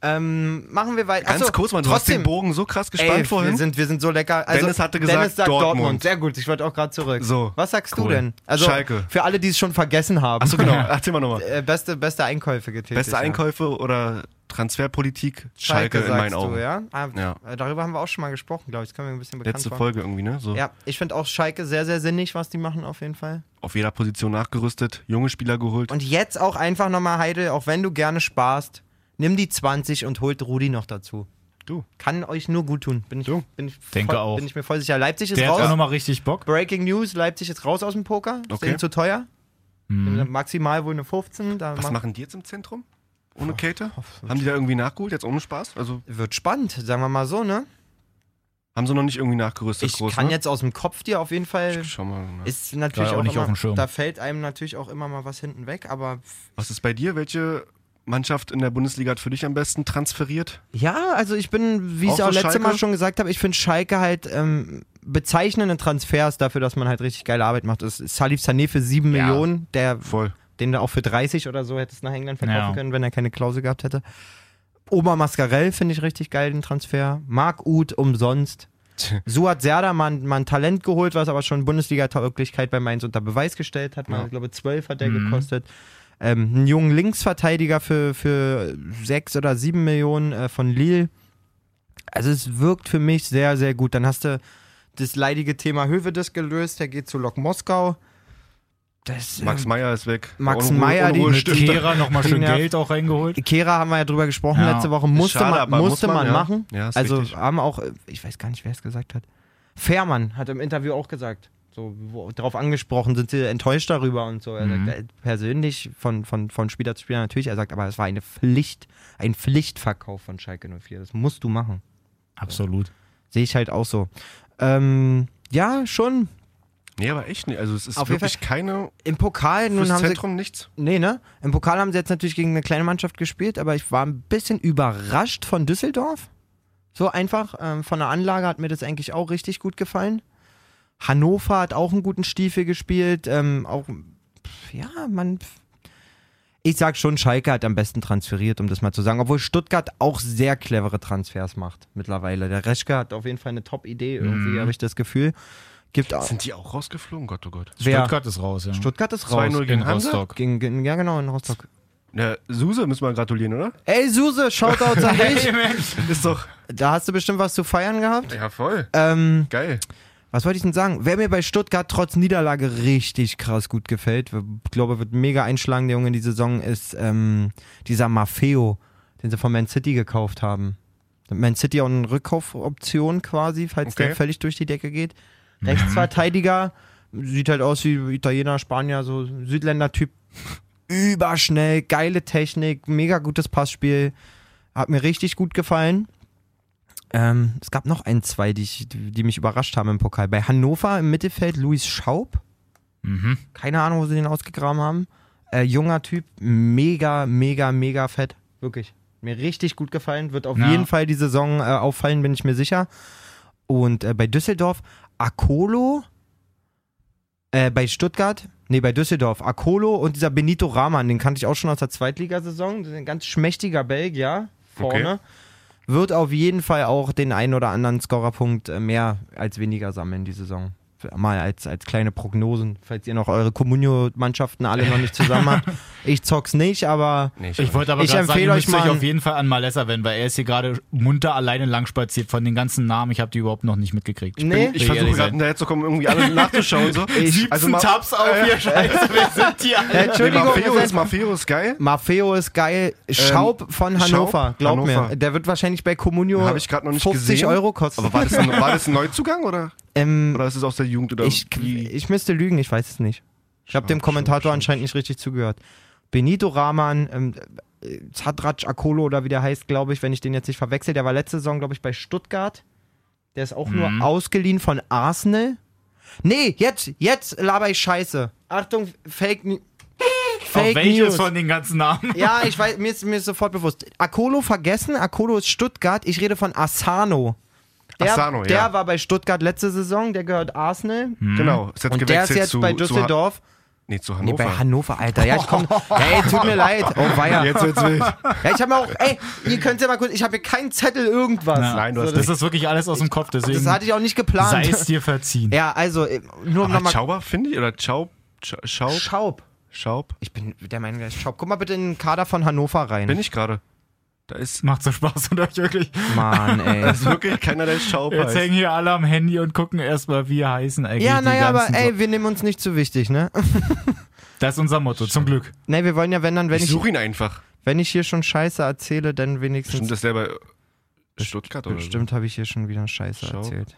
Ähm, machen wir weiter. Ganz Achso, kurz, man, du hast trotzdem, den Bogen so krass gespannt Ey, vorhin. wir sind, wir sind so lecker. Also, Dennis hatte gesagt, Dennis sagt Dortmund. Dortmund. Sehr gut, ich wollte auch gerade zurück. So. Was sagst du Cool. denn? Also, Schalke. Für alle, die es schon vergessen haben. Achso, genau, erzähl mal nochmal. Äh, beste, beste Einkäufe getätigt. Beste ja. Einkäufe oder Transferpolitik Schalke, in meinen Augen. Du, ja? Ah, Ja. äh, Darüber haben wir auch schon mal gesprochen, glaube ich. Das können wir ein bisschen bekannt Letzte machen. Folge irgendwie, ne? So Ja, ich finde auch Schalke sehr, sehr sinnig, was die machen auf jeden Fall. auf jeder Position nachgerüstet, junge Spieler geholt. Und jetzt auch einfach nochmal, Heidel, auch wenn du gerne sparst, nimm die 20 und holt Rudi noch dazu. Du. Kann euch nur gut tun. Bin ich, Du. bin ich, Denke voll, auch. bin ich mir voll sicher. Leipzig ist Der hat auch raus. nochmal richtig Bock. Breaking News, Leipzig ist raus aus dem Poker. Ist Okay. denen zu teuer. Mhm. Maximal wohl eine 15. Da Was macht- machen die jetzt im Zentrum? Ohne Kälte? Haben die da irgendwie nachgeholt, jetzt ohne Spaß? Also Wird spannend, sagen wir mal so, ne? haben sie noch nicht irgendwie nachgerüstet Ich groß, kann ne? jetzt aus dem Kopf dir auf jeden Fall. Schau mal. ne? Ist natürlich Ja, auch auch, nicht immer, auf dem Schirm. Da fällt einem natürlich auch immer mal was hinten weg, aber Was ist bei dir? Welche Mannschaft in der Bundesliga hat für dich am besten transferiert? Ja, also ich bin, wie ich Auch es auch so letztes? Mal schon gesagt habe, ich finde Schalke halt ähm, bezeichnende Transfers dafür, dass man halt richtig geile Arbeit macht. Das ist Salif Sané für 7 Ja. Millionen, der, Voll. den du auch für 30 oder so hättest nach England verkaufen Ja. können, wenn er keine Klausel gehabt hätte. Oma Mascarell finde ich richtig geil, den Transfer. Marc Uth umsonst. Suat Serda mal, mal ein Talent geholt, was aber schon Bundesliga-Tauglichkeit bei Mainz unter Beweis gestellt hat. Mal, Ja. Ich glaube, 12 hat der Mhm. gekostet. Ähm, einen jungen Linksverteidiger für, für 6 oder 7 Millionen äh, von Lille. Also es wirkt für mich sehr, sehr gut. Dann hast du das leidige Thema Hövedes gelöst, der geht zu Lok Moskau. Das, Max Meyer ist weg. Max Meyer, die-. Kehra nochmal schön Nerv- Geld auch reingeholt. Kehra haben wir ja drüber gesprochen Ja. letzte Woche. Musste Schade, man, musste muss man, man ja. machen. Ja, also richtig. haben auch, ich weiß gar nicht, wer es gesagt hat. Fährmann hat im Interview auch gesagt, so wo, darauf angesprochen, sind sie enttäuscht darüber und so. Er Mhm. sagt, äh, persönlich von, von, von Spieler zu Spieler natürlich, er sagt, aber es war eine Pflicht, ein Pflichtverkauf von Schalke 04. Das musst du machen. Absolut. Sehe ich halt auch so. Ähm, ja, schon. Nee, aber echt nicht. Also es ist Auf jeden wirklich keine. Im Pokal, nun haben sie Zentrum nichts. Nee, ne? Im Pokal haben sie jetzt natürlich gegen eine kleine Mannschaft gespielt, aber ich war ein bisschen überrascht von Düsseldorf. So einfach. Ähm, von der Anlage hat mir das eigentlich auch richtig gut gefallen. Hannover hat auch einen guten Stiefel gespielt. Ähm, auch, ja, man. Ich sag schon, Schalke hat am besten transferiert, um das mal zu sagen. Obwohl Stuttgart auch sehr clevere Transfers macht mittlerweile. Der Reschke hat auf jeden Fall eine Top-Idee, irgendwie Mhm. habe ich das Gefühl. Gibt auch. Sind die auch rausgeflogen? Gott, oh Gott. Wer? Stuttgart ist raus, ja. Stuttgart ist raus. 2-0 gegen? Rostock. Gegen, gegen, ja, genau, in Rostock. Der Suse müssen wir gratulieren, oder? Ey, Suse, Shoutouts an dich. Mensch. Ist doch. Da hast du bestimmt was zu feiern gehabt. Ja, voll. Ähm, Geil. Was wollte ich denn sagen? Wer mir bei Stuttgart trotz Niederlage richtig krass gut gefällt, ich glaube, wird mega einschlagen, der Junge in die Saison, ist ähm, dieser Maffeo, den sie von Man City gekauft haben. Man City auch eine Rückkaufoption quasi, falls Okay. der völlig durch die Decke geht. Rechtsverteidiger, sieht halt aus wie Italiener, Spanier, so Südländer-Typ. Überschnell, geile Technik, mega gutes Passspiel. Hat mir richtig gut gefallen. Ähm, es gab noch ein, zwei, die, ich, die, mich überrascht haben im Pokal. Bei Hannover im Mittelfeld Luis Schaub. Mhm. Keine Ahnung, wo sie den ausgegraben haben. Äh, junger Typ, mega, mega, mega fett. Wirklich. Mir richtig gut gefallen. Wird auf Ja. jeden Fall die Saison äh, auffallen, bin ich mir sicher. Und äh, bei Düsseldorf, Akolo. Äh, bei Stuttgart, nee, bei Düsseldorf, Akolo und dieser Benito Rahman, den kannte ich auch schon aus der Zweitligasaison. Ein ganz schmächtiger Belgier vorne. Wird auf jeden Fall auch den einen oder anderen Scorerpunkt äh, mehr als weniger sammeln die Saison. Mal als, als kleine Prognosen, falls ihr noch eure Communio-Mannschaften alle noch nicht zusammen habt. Ich zock's nicht, aber Nee, Ich wollte aber Ich gerade sagen, empfehle ihr euch mal- auf jeden Fall an Malessa wenden, weil er ist hier gerade munter alleine lang spaziert von den ganzen Namen. Ich habe die überhaupt noch nicht mitgekriegt. nee. Ich versuche gerade hinterher zu kommen, irgendwie alle nachzuschauen. So. Ich- also mal, Tabs auf hier, Scheiße, wer sind die alle? Ja, nee, Entschuldigung, Maffeo wir ist, Maffeo ist geil. Maffeo ist geil. Schaub von Hannover, Schaub, glaub Hannover. mir. Der wird wahrscheinlich bei Communio Hab ich grad noch nicht 50 gesehen. Euro kosten. Aber war das, ein, war das ein Neuzugang oder, ähm, oder ist es aus der Jugend? Oder ich, wie? ich müsste lügen, ich weiß es nicht. Ich habe dem Kommentator Schaub, anscheinend nicht richtig zugehört. Benito Rahman, ähm, äh, Zadrac Akolo oder wie der heißt, glaube ich, wenn ich den jetzt nicht verwechsel. Der war letzte Saison, glaube ich, bei Stuttgart. Der ist auch nur Mhm. ausgeliehen von Arsenal. Nee, jetzt, jetzt laber ich Scheiße. Achtung, Fake, Ni- Auf Fake welches News. von den ganzen Namen? Ja, ich weiß, mir ist, mir ist sofort bewusst. Akolo vergessen, Akolo ist Stuttgart, ich rede von Asano. Der, Asano, der ja. war bei Stuttgart letzte Saison, der gehört Arsenal. Genau, ist jetzt Und der ist jetzt zu, bei Düsseldorf. nee, zu nee, Hannover. bei Hannover, Alter. Ja, ich komm. Ey, tut mir leid. Oh, weia. Jetzt wird's wild. Ja, ich habe mir auch, ey, ihr könnt ja mal kurz, ich habe hier keinen Zettel irgendwas. Ja. Nein, du hast Das ist wirklich alles aus dem Kopf, deswegen Das hatte ich auch nicht sei geplant. es dir verziehen. Ja, also, äh, nur um nochmal. Schauber, finde ich? Oder Schaub? Sch- Schaub? Schaub. Schaub? Ich bin der Meinung, der ist Schaub. Guck mal bitte in den Kader von Hannover rein. Bin ich gerade. Da ist, Macht so Spaß und euch wirklich. Mann, ey. ist wirklich keiner, der Schaub Jetzt hängen hier alle am Handy und gucken erstmal, wie heißen eigentlich Ja, naja, aber ey, so- wir nehmen uns nicht zu wichtig, ne? Das ist unser Motto, zum Glück. Ne, wir wollen ja, wenn dann, wenn Ich ich, suche ihn einfach. wenn ich hier schon Scheiße erzähle, dann wenigstens. Bestimmt ist der bei Stuttgart oder Bestimmt habe ich hier schon wieder Scheiße Schau. erzählt. so.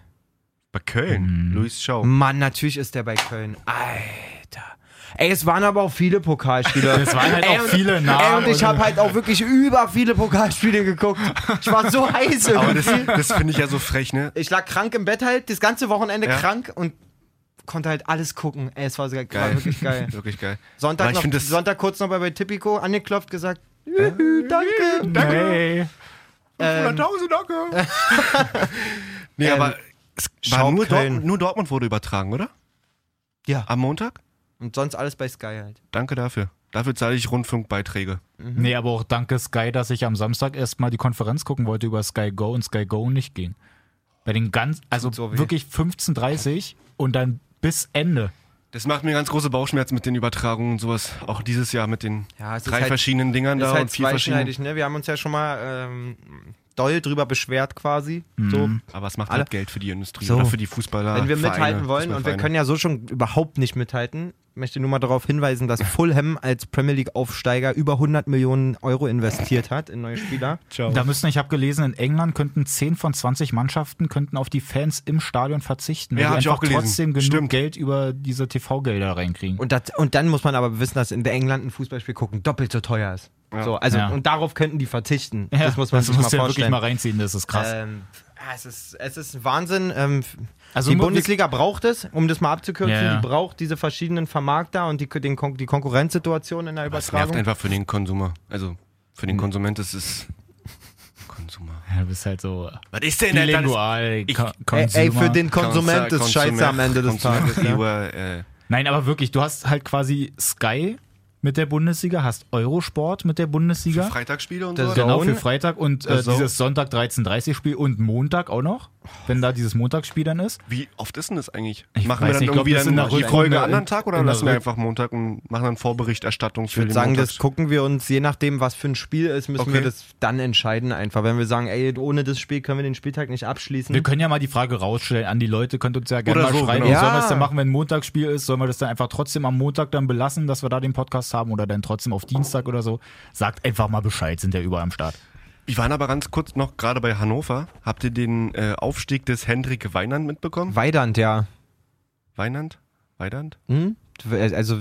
Bei Köln. Mhm. Luis Schau. Mann, natürlich ist der bei Köln. Alter. Ey, es waren aber auch viele Pokalspiele. Es waren halt Ey, auch und- viele Ey, Namen. und ich habe halt auch wirklich über viele Pokalspiele geguckt. Ich war so heiß Aber das, das finde ich ja so frech, ne? Ich lag krank im Bett halt, das ganze Wochenende Ja. krank und konnte halt alles gucken. Ey, es war, so, war Geil. wirklich geil. Wirklich geil. Sonntag, ich noch, Sonntag kurz noch bei, bei Tipico angeklopft, gesagt, Juhu, danke. Hey. Ähm, 100.000 Danke. nee, Ähm, aber es war nur. Dortmund, nur Dortmund wurde übertragen, oder? ja, Am Montag? Und sonst alles bei Sky halt. Danke dafür. Dafür zahle ich Rundfunkbeiträge. Nee, aber auch danke Sky, dass ich am Samstag erstmal die Konferenz gucken wollte über Sky Go und Sky Go nicht ging. Bei den ganz, also so wirklich 15.30 und dann bis Ende. Das macht mir ganz große Bauchschmerzen mit den Übertragungen und sowas. Auch dieses Jahr mit den Ja, drei halt- verschiedenen Dingern Das da ist halt und vier verschiedenen. ne? Wir haben uns ja schon mal ähm, doll drüber beschwert quasi. So, Aber es macht Alle- halt Geld für die Industrie So. oder für die Fußballer. wenn wir Vereine, mithalten wollen und wir können ja so schon überhaupt nicht mithalten, möchte nur mal darauf hinweisen, dass Fulham als Premier League Aufsteiger über 100 Millionen Euro investiert hat in neue Spieler. Da müssten, ich habe gelesen, in England könnten 10 von 20 Mannschaften könnten auf die Fans im Stadion verzichten, weil Ja, die einfach auch gelesen. trotzdem genug Stimmt. Geld über diese TV-Gelder reinkriegen. Und, das, und dann muss man aber wissen, dass in England ein Fußballspiel gucken doppelt so teuer ist. Ja. So, also, Ja. Und darauf könnten die verzichten. Ja, das muss man sich musst mal du ja wirklich vorstellen. mal reinziehen, das ist krass. Ähm, ja, es, ist, es ist Wahnsinn. Ähm, Also die Bundesliga braucht es, um das mal abzukürzen, Ja, ja. die braucht diese verschiedenen Vermarkter und die, den, Kon- die Konkurrenzsituation in der Aber es nervt Übertragung. einfach für den Konsumer. Also für den Konsument ist es. Konsumer. Ja, du bist halt so Was ist denn bilingual. Ich- Ko- Ey, für Consumer. den Konsument ist Scheiße am Ende des Tages. Ja. Über, äh, Nein, aber wirklich, du hast halt quasi Sky mit der Bundesliga, hast Eurosport mit der Bundesliga. Freitagsspiele und Das so. Genau, für Freitag und äh, dieses Sonntag 13.30 Spiel und Montag auch noch, wenn da dieses Montagsspiel dann ist. Wie oft ist denn das eigentlich? Ich machen weiß wir dann nicht, irgendwie dann die Folge in- anderen Tag oder lassen wir einfach Montag und machen dann Vorberichterstattung Ich für würde den sagen, Montags das gucken wir uns, je nachdem, was für ein Spiel ist, müssen Okay. wir das dann entscheiden einfach. Wenn wir sagen, ey, ohne das Spiel können wir den Spieltag nicht abschließen. Wir können ja mal die Frage rausstellen an die Leute, könnt uns ja gerne Oder mal so, schreiben, genau. sollen wir Ja. es dann machen, wenn ein Montagsspiel ist, sollen wir das dann einfach trotzdem am Montag dann belassen, dass wir da den Podcast haben oder dann trotzdem auf Dienstag oder so. Sagt einfach mal Bescheid, sind ja überall am Start. Wir waren aber ganz kurz noch gerade bei Hannover. Habt ihr den äh, Aufstieg des Hendrik Weinand mitbekommen? Weidand, ja. Weinand? Weidand? Hm? Also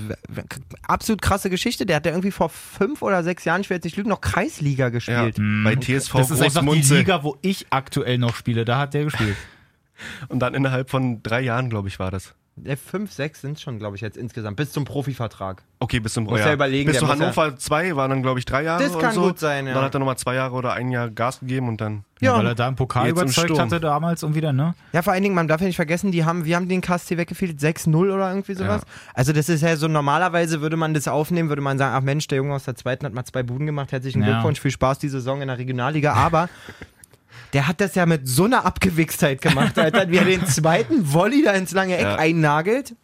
absolut krasse Geschichte. Der hat ja irgendwie vor fünf oder sechs Jahren, ich werde nicht lügen, noch Kreisliga Ja, gespielt. bei TSV Das ist einfach die. Liga, wo ich aktuell noch spiele, da hat der gespielt. Und dann innerhalb von drei Jahren, glaube ich, war das. Ja, fünf, sechs sind schon, glaube ich, jetzt insgesamt, bis zum Profivertrag. Okay, bis zum Muss ja überlegen, Bis der zu ja- Hannover 2 waren dann, glaube ich, drei Jahre Das oder kann so. gut sein, ja. Dann hat er nochmal zwei Jahre oder ein Jahr Gas gegeben und dann. Ja, Ja, weil er da im Pokal überzeugt hatte damals und wieder, ne? Ja, vor allen Dingen, man darf ja nicht vergessen, die haben, wir haben den KSC weggefehlt, 6-0 oder irgendwie sowas. Also das ist ja so, normalerweise würde man das aufnehmen, würde man sagen, ach Mensch, der Junge aus der zweiten hat mal zwei Buden gemacht, herzlichen Ja. Glückwunsch, viel Spaß die Saison in der Regionalliga, aber der hat das ja mit so einer Abgewichstheit gemacht, Alter, wie er den zweiten Volley da ins lange Eck Ja. einnagelt.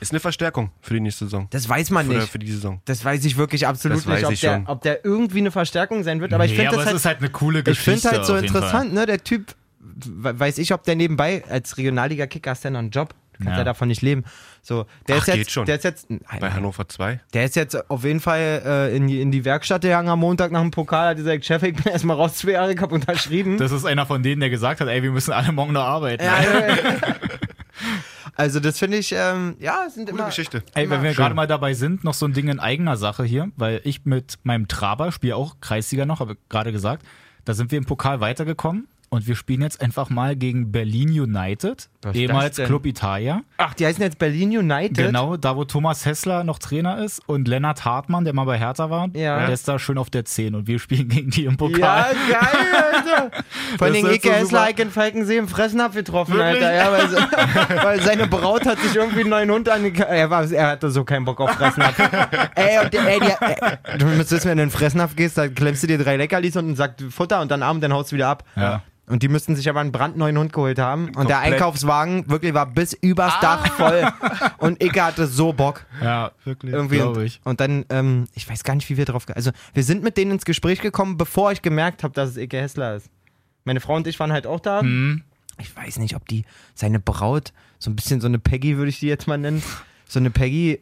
Ist eine Verstärkung für die nächste Saison. Das weiß man Oder nicht. für die Saison. Das weiß ich wirklich absolut Das nicht, ob ich der, schon. ob der irgendwie eine Verstärkung sein wird, aber ich Nee, finde das es halt ist halt eine coole Ich Geschichte. finde halt so interessant, ne? Der Typ, we- weiß ich, ob der nebenbei als Regionalliga-Kicker hast der noch einen Job. Du kannst ja. Ja. davon nicht leben. So, der Ach, ist jetzt, geht schon. der ist jetzt, Bei Hannover 2. der ist jetzt auf jeden Fall äh, in, die, in die Werkstatt gegangen am Montag nach dem Pokal, hat gesagt, Chef, ich bin erstmal raus, zwei Jahre, ich hab unterschrieben. Das ist einer von denen, der gesagt hat, ey, wir müssen alle morgen noch arbeiten. ja, ja, also das finde ich, ähm, ja, es sind Coole immer, Geschichte. Ey, wenn wir gerade mal dabei sind, noch so ein Ding in eigener Sache hier, weil ich mit meinem Traber spiele auch Kreisliga noch, habe gerade gesagt. Da sind wir im Pokal weitergekommen und wir spielen jetzt einfach mal gegen Berlin United, Was ehemals? Club Italia. ach, die heißen jetzt Berlin United. Genau, da wo Thomas Hessler noch Trainer ist und Lennart Hartmann, der mal bei Hertha war, Ja. der ist da schön auf der 10 und wir spielen gegen die im Pokal. Ja, geil, Alter. Das ist Ike so Hessler. Ike in Falkensee im Fressnapf getroffen, Wirklich? Alter. Ja, weil, weil seine Braut hat sich irgendwie einen neuen Hund angekauft. Er, war- er hatte so keinen Bock auf Fressnapf. ey, und ey, die, ey, du müsstest wissen, wenn du in den Fressnapf gehst, dann klemmst du dir drei Leckerlis und sagst Futter und dann Abend, dann haust du wieder ab. Ja. Und die müssten sich aber einen brandneuen Hund geholt haben. Und der Komplett. Einkaufswagen wirklich war bis übers Dach voll. Und Icke hatte so Bock. Ja, Wirklich. Irgendwie. Und, ich. und dann, ähm, ich weiß gar nicht, wie wir drauf. ge- Also, wir sind mit denen ins Gespräch gekommen, bevor ich gemerkt habe, dass es Icke Hessler ist. Meine Frau und ich waren halt auch da. Hm. Ich weiß nicht, ob die seine Braut, so ein bisschen so eine Peggy, würde ich die jetzt mal nennen. So eine Peggy,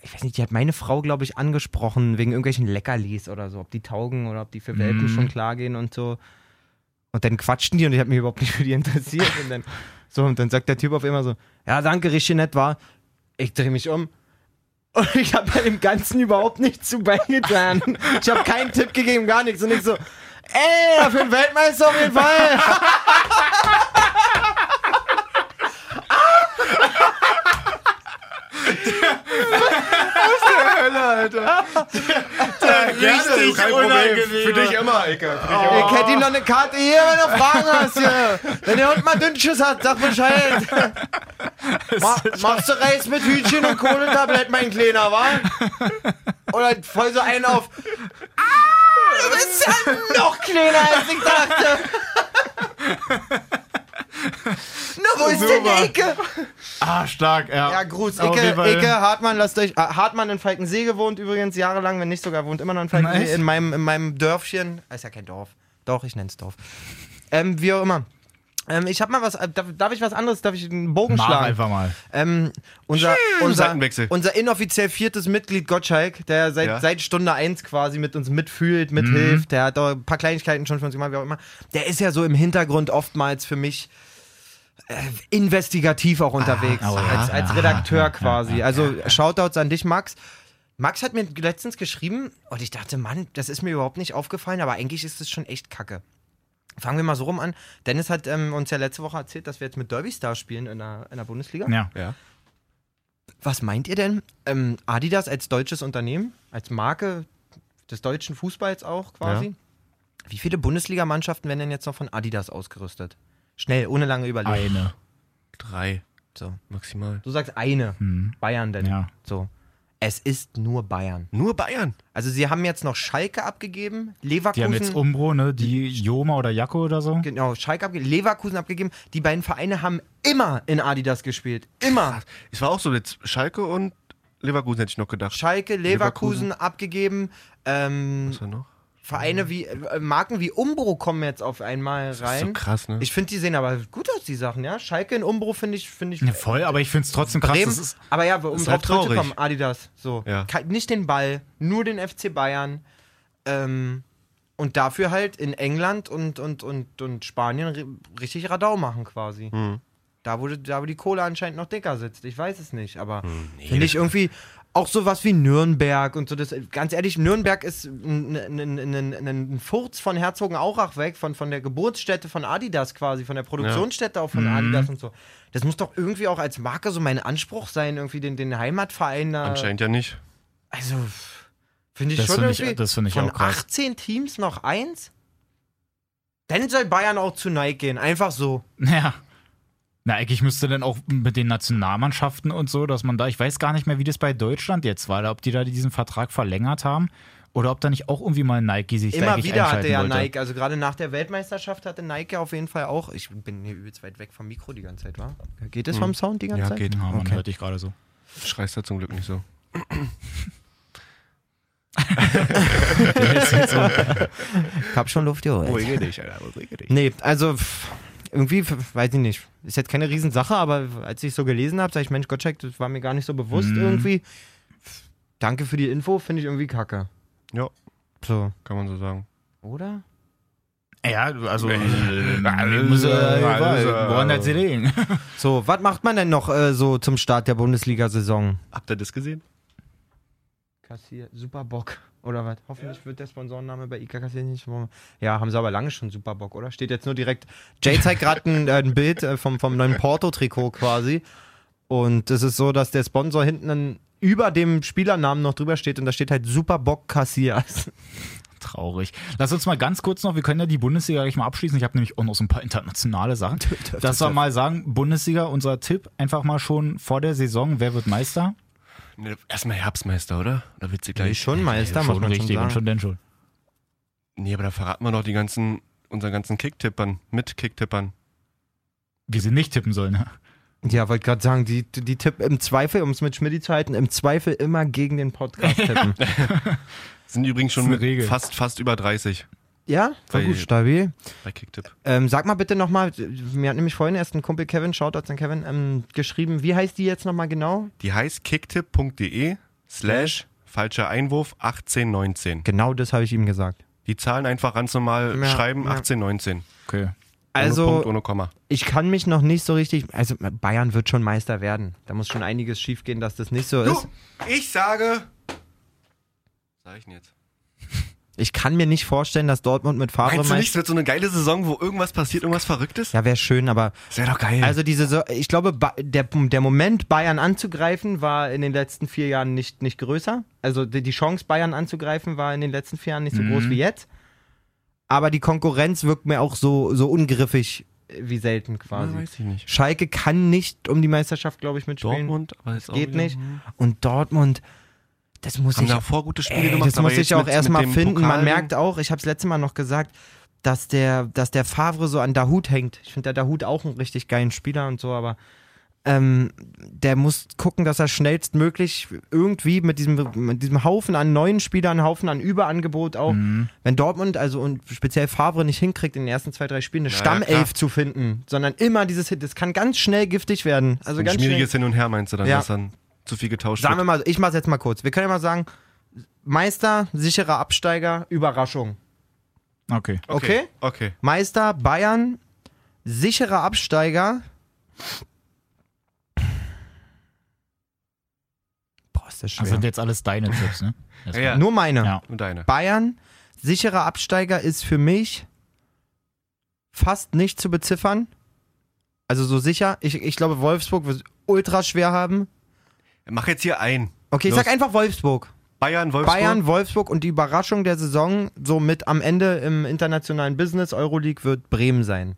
ich weiß nicht, die hat meine Frau, glaube ich, angesprochen wegen irgendwelchen Leckerlis oder so, ob die taugen oder ob die für Welpen Mhm. schon klar gehen und so. Und dann quatschten die und ich habe mich überhaupt nicht für die interessiert. Und dann, so, und dann sagt der Typ auf immer so: Ja, danke, richtig nett war. Ich drehe mich um. Und ich habe bei dem Ganzen überhaupt nichts zu beigetan. Ich habe keinen Tipp gegeben, gar nichts. Und ich so, ey, für den Weltmeister auf jeden Fall. Richtig kein Problem. Für dich immer, Icke. Für dich immer. Ich hätte ihm noch eine Karte hier, wenn du Fragen hast hier. Wenn der Hund mal Dünnschiss hat, sag Bescheid. Ma machst du Reis mit Hühnchen und Kohletablett, mein Kleiner, wa? Oder voll so einen auf. Ah, du bist ja noch kleiner, als ich dachte. Na, wo ist denn Super. Icke? Ah, stark, ja. Ja, Gruß. Fall. Icke Hartmann, lasst euch. Äh, Hartmann in Falkensee gewohnt übrigens jahrelang, wenn nicht sogar wohnt immer noch in Falkensee. Nice. In meinem, in meinem Dörfchen. Ist ja kein Dorf. Doch, ich nenn's Dorf. Ähm, wie auch immer. Ähm, ich hab mal was. äh, Darf, darf ich was anderes? Darf ich einen Bogen Mach schlagen? einfach mal. Ähm, unser, unser, unser inoffiziell viertes Mitglied Gottschalk, der seit, Ja. seit Stunde eins quasi mit uns mitfühlt, mithilft, der hat auch ein paar Kleinigkeiten schon für uns gemacht, wie auch immer. Der ist ja so im Hintergrund oftmals für mich investigativ auch unterwegs, oh ja. als, als Ja, Redakteur ja, quasi. ja, ja, also Shoutouts an dich, Max. Max hat mir letztens geschrieben und ich dachte, Mann, das ist mir überhaupt nicht aufgefallen, aber eigentlich ist es schon echt kacke. Fangen wir mal so rum an. Dennis hat ähm, uns ja letzte Woche erzählt, dass wir jetzt mit Derby Star spielen in der, in der Bundesliga. Ja. Ja. Was meint ihr denn? Ähm, Adidas als deutsches Unternehmen, als Marke des deutschen Fußballs auch quasi? Wie viele Bundesligamannschaften werden denn jetzt noch von Adidas ausgerüstet? Schnell, ohne lange Überlegung. Eine. Drei So. maximal. Du sagst eine. Hm. Bayern denn. Ja. So. Es ist nur Bayern. Nur Bayern. Also sie haben jetzt noch Schalke abgegeben, Die Leverkusen. haben jetzt Umbro, ne? Die Joma oder Jacko oder so. Genau, Schalke abgegeben, Leverkusen abgegeben. Die beiden Vereine haben immer in Adidas gespielt. Immer. Es war auch so jetzt Schalke und Leverkusen hätte ich noch gedacht. Schalke, Leverkusen, abgegeben. Ähm, Was war noch? Vereine wie, äh, Marken wie Umbro kommen jetzt auf einmal Das ist so rein. krass, ne? Ich finde, die sehen aber gut aus, die Sachen, ja. Schalke in Umbro finde ich, finde ich. Ja, voll, aber ich finde es trotzdem krass. Bremen, ist, aber ja, um drauf halt zurückzukommen, Adidas, so. Ja. Nicht den Ball, nur den FC Bayern. Ähm, und dafür halt in England und, und, und, und Spanien ri- richtig Radau machen quasi. Hm. Da, wo, da, wo die Kohle anscheinend noch dicker sitzt. Ich weiß es nicht, aber Hm, finde ich irgendwie auch sowas wie Nürnberg und so. Das, ganz ehrlich, Nürnberg ist ein, ein, ein, ein, ein Furz von Herzogenaurach weg, von, von der Geburtsstätte von Adidas quasi, von der Produktionsstätte auch von Mhm. Adidas und so. Das muss doch irgendwie auch als Marke so mein Anspruch sein, irgendwie den, den Heimatverein da. Anscheinend ja nicht. Also, finde ich Das schon finde ich- irgendwie. das finde ich von auch krass. 18 Teams noch eins? Dann soll Bayern auch zu Nike gehen. Einfach so. ja. Na, eigentlich müsste dann auch mit den Nationalmannschaften und so, dass man da, ich weiß gar nicht mehr, wie das bei Deutschland jetzt war, ob die da diesen Vertrag verlängert haben oder ob da nicht auch irgendwie mal Nike sich da Immer eigentlich wieder hatte ja wollte. Nike, also gerade nach der Weltmeisterschaft hatte Nike auf jeden Fall auch. Ich bin hier übelst weit weg vom Mikro die ganze Zeit, wa? Geht es vom Sound die ganze Ja, Zeit? geht. Ja, man Okay. hört dich gerade so. Schreist da zum Glück nicht so. Ich hab schon Luft geholt. Ruhige dich, Alter. Ruhige dich. Nee, also pff, irgendwie, weiß ich nicht. Ist jetzt keine Riesensache, aber als ich so gelesen habe, sag ich, Mensch, Gottschalk, das war mir gar nicht so bewusst Mhm. irgendwie. Danke für die Info, finde ich irgendwie kacke. Ja, So, kann man so sagen. oder? Ja, also, äh, muss, äh, Also, woran sie liegen? So, was macht man denn noch äh, so zum Start der Bundesliga-Saison? Habt ihr das gesehen? Kassier, Superbock. Oder was? Hoffentlich wird der Sponsorenname bei IK Kassier nicht. Ja, haben sie aber lange schon Superbock, oder? Steht jetzt nur direkt. Jay zeigt gerade ein, äh, ein Bild äh, vom, vom neuen Porto-Trikot quasi. Und es ist so, dass der Sponsor hinten ein, über dem Spielernamen noch drüber steht und da steht halt Superbock Cassias. Traurig. Lass uns mal ganz kurz noch, wir können ja die Bundesliga gleich mal abschließen. Ich habe nämlich auch noch so ein paar internationale Sachen. Dass wir mal sagen, Bundesliga, unser Tipp, einfach mal schon vor der Saison, wer wird Meister? Ne, erstmal Herbstmeister, oder? Da wird sie gleich. schon Meister, muss schon man richtig schon und sagen. schon denn schon. Nee, aber da verraten wir noch die ganzen unseren ganzen Kicktippern, mit Kicktippern. Wie sie nicht tippen sollen. ne? Ja, wollte gerade sagen, die, die Tipp im Zweifel, um es mit Schmidt zu halten, im Zweifel immer gegen den Podcast tippen. Sind übrigens schon fast, fast über 30 ja, war Bei- gut, stabil. bei Kicktipp. Ähm, sag mal bitte nochmal, mir hat nämlich vorhin erst ein Kumpel Kevin, Shoutouts an Kevin, ähm, geschrieben, wie heißt die jetzt nochmal genau? Die heißt kicktipp.de slash falscher Einwurf 1819. Genau das habe ich ihm gesagt. Die Zahlen einfach ganz normal Ja, schreiben ja. 1819. Okay. ohne Also, Punkt, ohne Komma. ich kann mich noch nicht so richtig, also Bayern wird schon Meister werden. Da muss schon einiges schiefgehen, dass das nicht so ist. Du, ich sage. Was sag ich denn jetzt? Ich kann mir nicht vorstellen, dass Dortmund mit Favre Meinst du nicht, es wird so eine geile Saison, wo irgendwas passiert, irgendwas Verrücktes? Ja, wäre schön, aber Das wäre doch geil. Also diese, Saison- ich glaube, der, der Moment, Bayern anzugreifen, war in den letzten vier Jahren nicht, nicht größer. Also die, die Chance, Bayern anzugreifen, war in den letzten vier Jahren nicht so Mhm. groß wie jetzt. Aber die Konkurrenz wirkt mir auch so, so ungriffig wie selten quasi. weiß ich nicht. Schalke kann nicht um die Meisterschaft, glaube ich, mitspielen. Dortmund, aber ist auch Geht wieder- nicht. Und Dortmund, das muss Haben ich davor gute Spiele Ey, gemacht, das muss ich auch erstmal finden. Man Pokal- merkt auch, ich habe es letzte Mal noch gesagt, dass der, dass der Favre so an Dahut hängt. Ich finde der Dahut auch einen richtig geilen Spieler und so, aber ähm, der muss gucken, dass er schnellstmöglich irgendwie mit diesem, mit diesem Haufen an neuen Spielern, Haufen an Überangebot auch, Mhm. wenn Dortmund, also und speziell Favre nicht hinkriegt, in den ersten zwei, drei Spielen eine Ja, ja, Stammelf klar. zu finden, sondern immer dieses Hit, das kann ganz schnell giftig werden. Also Ein ganz schnell. schwieriges Hin und Her meinst du dann, Ja. dass dann zu viel getauscht Sagen wir wird? mal, ich mach's jetzt mal kurz. Wir können ja mal sagen, Meister, sicherer Absteiger, Überraschung. Okay. Okay? Okay. Meister, Bayern, sicherer Absteiger. Boah, ist das schwer. Das sind jetzt alles deine Tipps, ne? Ja, ja. Nur meine. Ja. Und deine. Bayern, sicherer Absteiger ist für mich fast nicht zu beziffern. Also so sicher. Ich, ich glaube, Wolfsburg wird es ultra schwer haben. Mach jetzt hier ein. Okay, ich Los. sag einfach Wolfsburg. Bayern, Wolfsburg. Bayern, Wolfsburg und die Überraschung der Saison, so mit am Ende im internationalen Business, Euroleague, wird Bremen sein.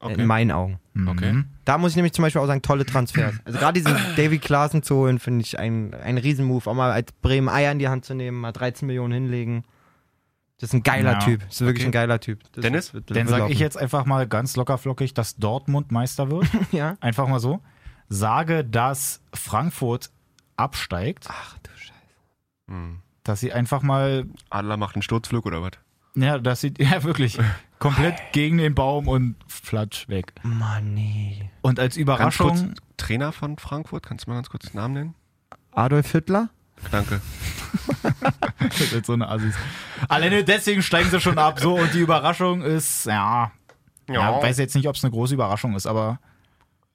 Okay. In meinen Augen. Mhm. Okay. Da muss ich nämlich zum Beispiel auch sagen, tolle Transfers. Also gerade diesen Davy Klaassen zu holen, finde ich ein, ein Riesenmove. Auch mal als Bremen Eier in die Hand zu nehmen, mal 13 Millionen hinlegen. Das ist ein geiler Ja. Typ. Das ist wirklich Okay. ein geiler Typ. Das Dennis? wird- wird Dann sage ich jetzt einfach mal ganz lockerflockig, dass Dortmund Meister wird. Ja. Einfach mal so. Sage, dass Frankfurt absteigt, Ach du Scheiße. Hm. dass sie einfach mal, Adler macht einen Sturzflug oder was? ja, dass sie, ja wirklich, komplett gegen den Baum und flatsch weg. Mann, nee. Und als Ganz Überraschung, kurz, Trainer von Frankfurt, kannst du mal ganz kurz den Namen nennen? Adolf Hitler? Danke. Das ist so eine Assis. Alleine deswegen steigen sie schon ab. So, und die Überraschung ist, ja. Ja, weiß jetzt nicht, ob es eine große Überraschung ist, aber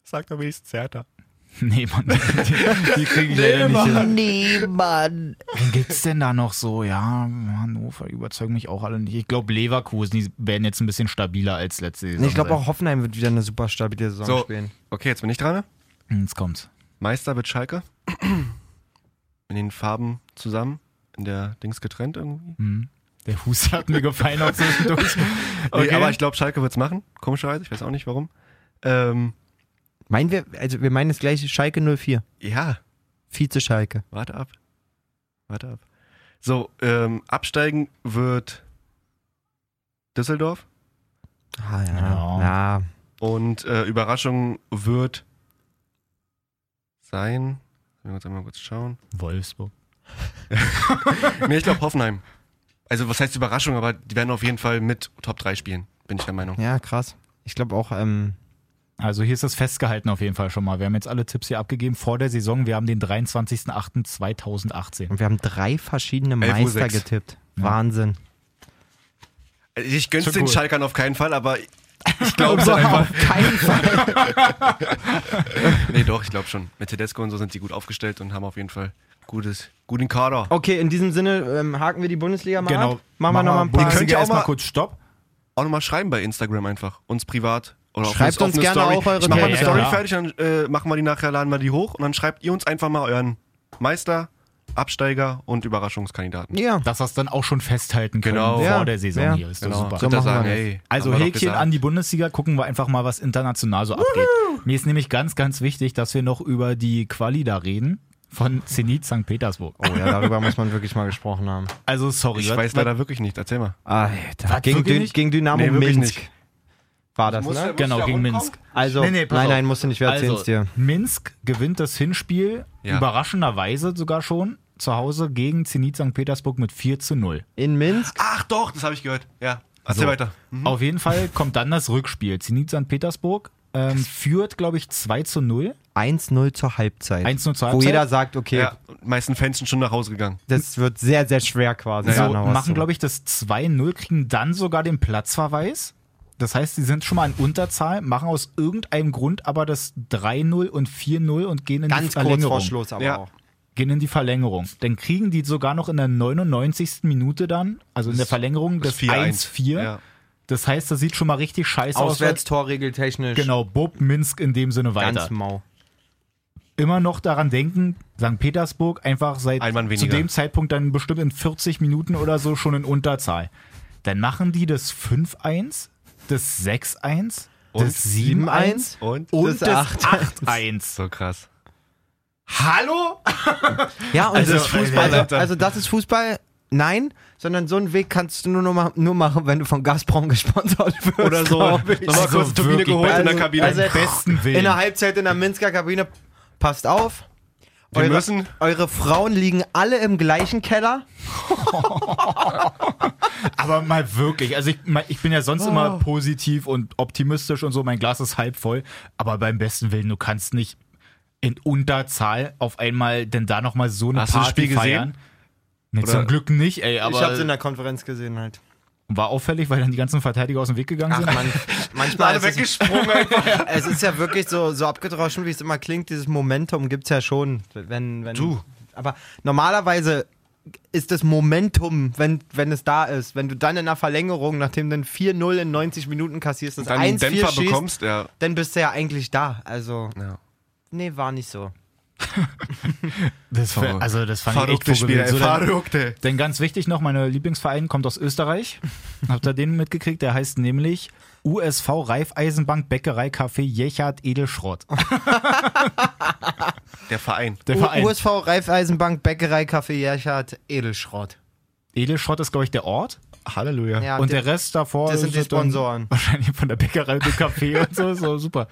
Sagt aber wenigstens Hertha. nee, Mann. Die, die kriege ich leider nicht hin. Nee, Mann. Wen gibt's denn da noch so? Ja, Hannover überzeugen mich auch alle nicht. Ich glaube, Leverkusen, die werden jetzt ein bisschen stabiler als letzte Saison. Nee, ich glaube auch Hoffenheim wird wieder eine super stabile Saison So. spielen. Okay, jetzt bin ich dran. ne? Hm, Jetzt kommt's. Meister wird Schalke. In den Farben zusammen. In der Dings getrennt irgendwie. Hm. Der Huster hat mir gefallen auch zwischendurch. Nee, aber ich glaube, Schalke wird's machen. Komischerweise. Ich weiß auch nicht warum. Ähm, Meinen wir, also wir meinen das gleiche Schalke 04. ja, Vize Schalke. warte ab. Warte ab. So, ähm, absteigen wird Düsseldorf. Ah, ja. Ja. ja. Und äh, Überraschung wird sein. Wir uns einmal kurz schauen. Wolfsburg. Nee, ich glaube Hoffenheim. Also was heißt Überraschung, aber die werden auf jeden Fall mit Top 3 spielen, bin ich der Meinung. Ja, krass. Ich glaube auch, ähm, Also hier ist das festgehalten auf jeden Fall schon mal. Wir haben jetzt alle Tipps hier abgegeben vor der Saison. Wir haben den 23.08.2018. und wir haben drei verschiedene 11.06 Uhr Meister getippt. Wahnsinn. Also Ich gönn's Schon den cool. Schalkern auf keinen Fall, aber ich glaube glaube auf keinen Fall. Nee, doch, ich glaube schon. Mit Tedesco und so sind die gut aufgestellt und haben auf jeden Fall gutes, guten Kader. Okay, in diesem Sinne ähm, haken wir die Bundesliga mal Genau. ab. Machen wir nochmal ein paar. könnt Bundesliga ihr auch erstmal mal- kurz Stopp. Auch nochmal schreiben bei Instagram einfach. Uns privat. Schreibt uns gerne Story. auch eure Ich mach mal eine. Story Ja, fertig, dann äh, machen wir die nachher, laden wir die hoch und dann schreibt ihr uns einfach mal euren Meister, Absteiger und Überraschungskandidaten. Ja. Dass wir es dann auch schon festhalten können Genau. vor Ja. der Saison Ja. hier. Ist Genau. doch super. So sagen, das. ey, Also Häkchen an die Bundesliga, gucken wir einfach mal, was international so abgeht. Mir ist nämlich ganz, ganz wichtig, dass wir noch über die Quali da reden. von Zenit St. Petersburg. Oh ja, darüber muss man wirklich mal gesprochen haben. Also sorry, Ich was- weiß leider wirklich nicht. Erzähl mal. Alter. Was, Gegen, nicht? gegen Dynamo Nee, wirklich Minsk nicht. War das, Muss ne? Genau, gegen? Minsk. Also, Nee, nee, nein, nein, musst du nicht, wir erzählen's Also, dir. Minsk gewinnt das Hinspiel Ja. überraschenderweise sogar schon zu Hause gegen Zenit St. Petersburg mit 4 zu 0. In Minsk? Ach doch, das habe ich gehört. Ja. Erzähl So. weiter. Auf jeden Fall kommt dann das Rückspiel. Zenit St. Petersburg ähm, führt, glaube ich, 2 zu 0. 1-0 zur Halbzeit. 1-0 zur Wo Halbzeit. jeder sagt, okay, Ja, die meisten Fans sind schon nach Hause gegangen. das wird sehr, sehr schwer quasi. So, was machen, glaube ich, das 2-0, kriegen dann sogar den Platzverweis. Das heißt, sie sind schon mal in Unterzahl, machen aus irgendeinem Grund aber das 3-0 und 4-0 und gehen in Ganz die kurz Verlängerung. vor Schluss aber Ja. auch. Gehen in die Verlängerung. Dann kriegen die sogar noch in der 99. Minute dann, also in der Verlängerung, das 1-4. Ja. Das heißt, das sieht schon mal richtig scheiße aus. Auswärtstorregeltechnisch. Genau, Bob Minsk in dem Sinne weiter. Ganz mau. immer noch daran denken, St. Petersburg einfach seit zu dem Zeitpunkt dann bestimmt in 40 Minuten oder so schon in Unterzahl. Dann machen die das 5-1, das 6-1, Und das 7-1 Und? und das das 8-1. 8-1. So krass. Hallo? Ja, und Also, das ist Fußball. Also, also das ist Fußball. Nein, sondern so einen Weg kannst du nur, noch ma- nur machen, wenn du von Gazprom gesponsert wirst. Oder so. Nochmal kurz Turbine geholt in der also- Kabine. also- besten Willen. In der Halbzeit in der Minsker Kabine. Passt auf. Wir Eure, müssen- eure Frauen liegen alle im gleichen Keller. Aber mal wirklich, also ich, mal- ich bin ja sonst Oh. immer positiv und optimistisch und so, mein Glas ist halb voll, aber beim besten Willen, du kannst nicht in Unterzahl auf einmal denn da nochmal so eine Hast du das Party Spiel gesehen? feiern. Nee, Oder- zum Glück nicht, ey, ich aber hab's in der Konferenz gesehen halt. War auffällig, weil dann die ganzen Verteidiger aus dem Weg gegangen Ach sind. man, manchmal ist es, weggesprungen es ist ja wirklich so, so abgedroschen, wie es immer klingt. Dieses Momentum gibt's ja schon. Wenn, wenn, Du. Aber normalerweise ist das Momentum, wenn, wenn es da ist, wenn du dann in der Verlängerung, nachdem du ein 4-0 in 90 Minuten kassierst, das Dann einen 1-4 Dämpfer schießt, bekommst, ja. dann bist du ja eigentlich da. Also, ja. nee, war nicht so. Das, Verrückt. also das fand ich echt Verrückte Spiel, vorgebildet. ey. So, dann, Verrückte. denn ganz wichtig noch, mein Lieblingsverein kommt aus Österreich. Habt ihr den mitgekriegt? Der heißt nämlich USV Raiffeisenbank Bäckerei Café Jechert Edelschrott. Der Verein. Der U- Verein. USV Raiffeisenbank Bäckerei Café Jerchert Edelschrott. Edelschrott ist, glaube ich, der Ort. Halleluja. Ja, und der- der Rest davor das sind die Sponsoren. Wahrscheinlich von der Bäckerei und dem Café und so, so super.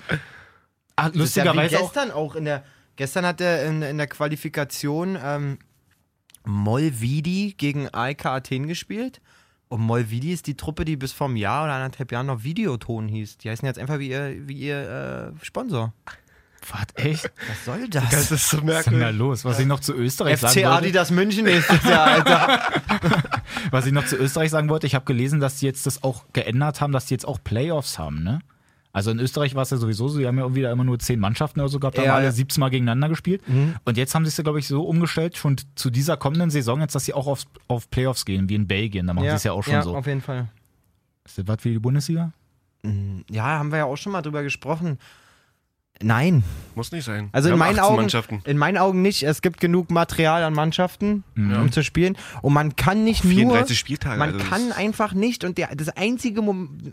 Ach, Das ist ja wie lustigerweise auch. gestern auch in der gestern hat er in, in der Qualifikation ähm, Molvidi gegen AEK Athen gespielt. Und Molvidi ist die Truppe, die bis vor einem Jahr oder anderthalb Jahren noch Videoton hieß. Die heißen jetzt einfach wie ihr, wie ihr äh, Sponsor. Was, echt? Was soll Das das? ist so Was ist denn da merkwürdig. los? Was ich noch zu Österreich sagen FC wollte, Adidas München nächstes Jahr, Alter. was ich noch zu Österreich sagen wollte, ich habe gelesen, dass die jetzt das auch geändert haben, dass die jetzt auch Playoffs haben, ne? Also in Österreich war es ja sowieso so, die haben ja irgendwie da immer nur zehn Mannschaften oder so gehabt, haben Ja, alle ja. Mhm. 17 Mal gegeneinander gespielt. Und jetzt haben sie es ja, glaube ich, so umgestellt, schon zu dieser kommenden Saison jetzt, dass sie auch auf, auf Playoffs gehen, wie in Belgien. Da machen sie es ja auch schon ja, so. auf jeden Fall. Ist das was für die Bundesliga? Ja, haben wir ja auch schon mal drüber gesprochen. Nein. Muss nicht sein. Also in meinen, 18 Augen, in meinen Augen nicht. Es gibt genug Material an Mannschaften, um zu spielen. Und man kann nicht 34 nur. Spieltage. Man also das kann einfach nicht. Und der, das einzige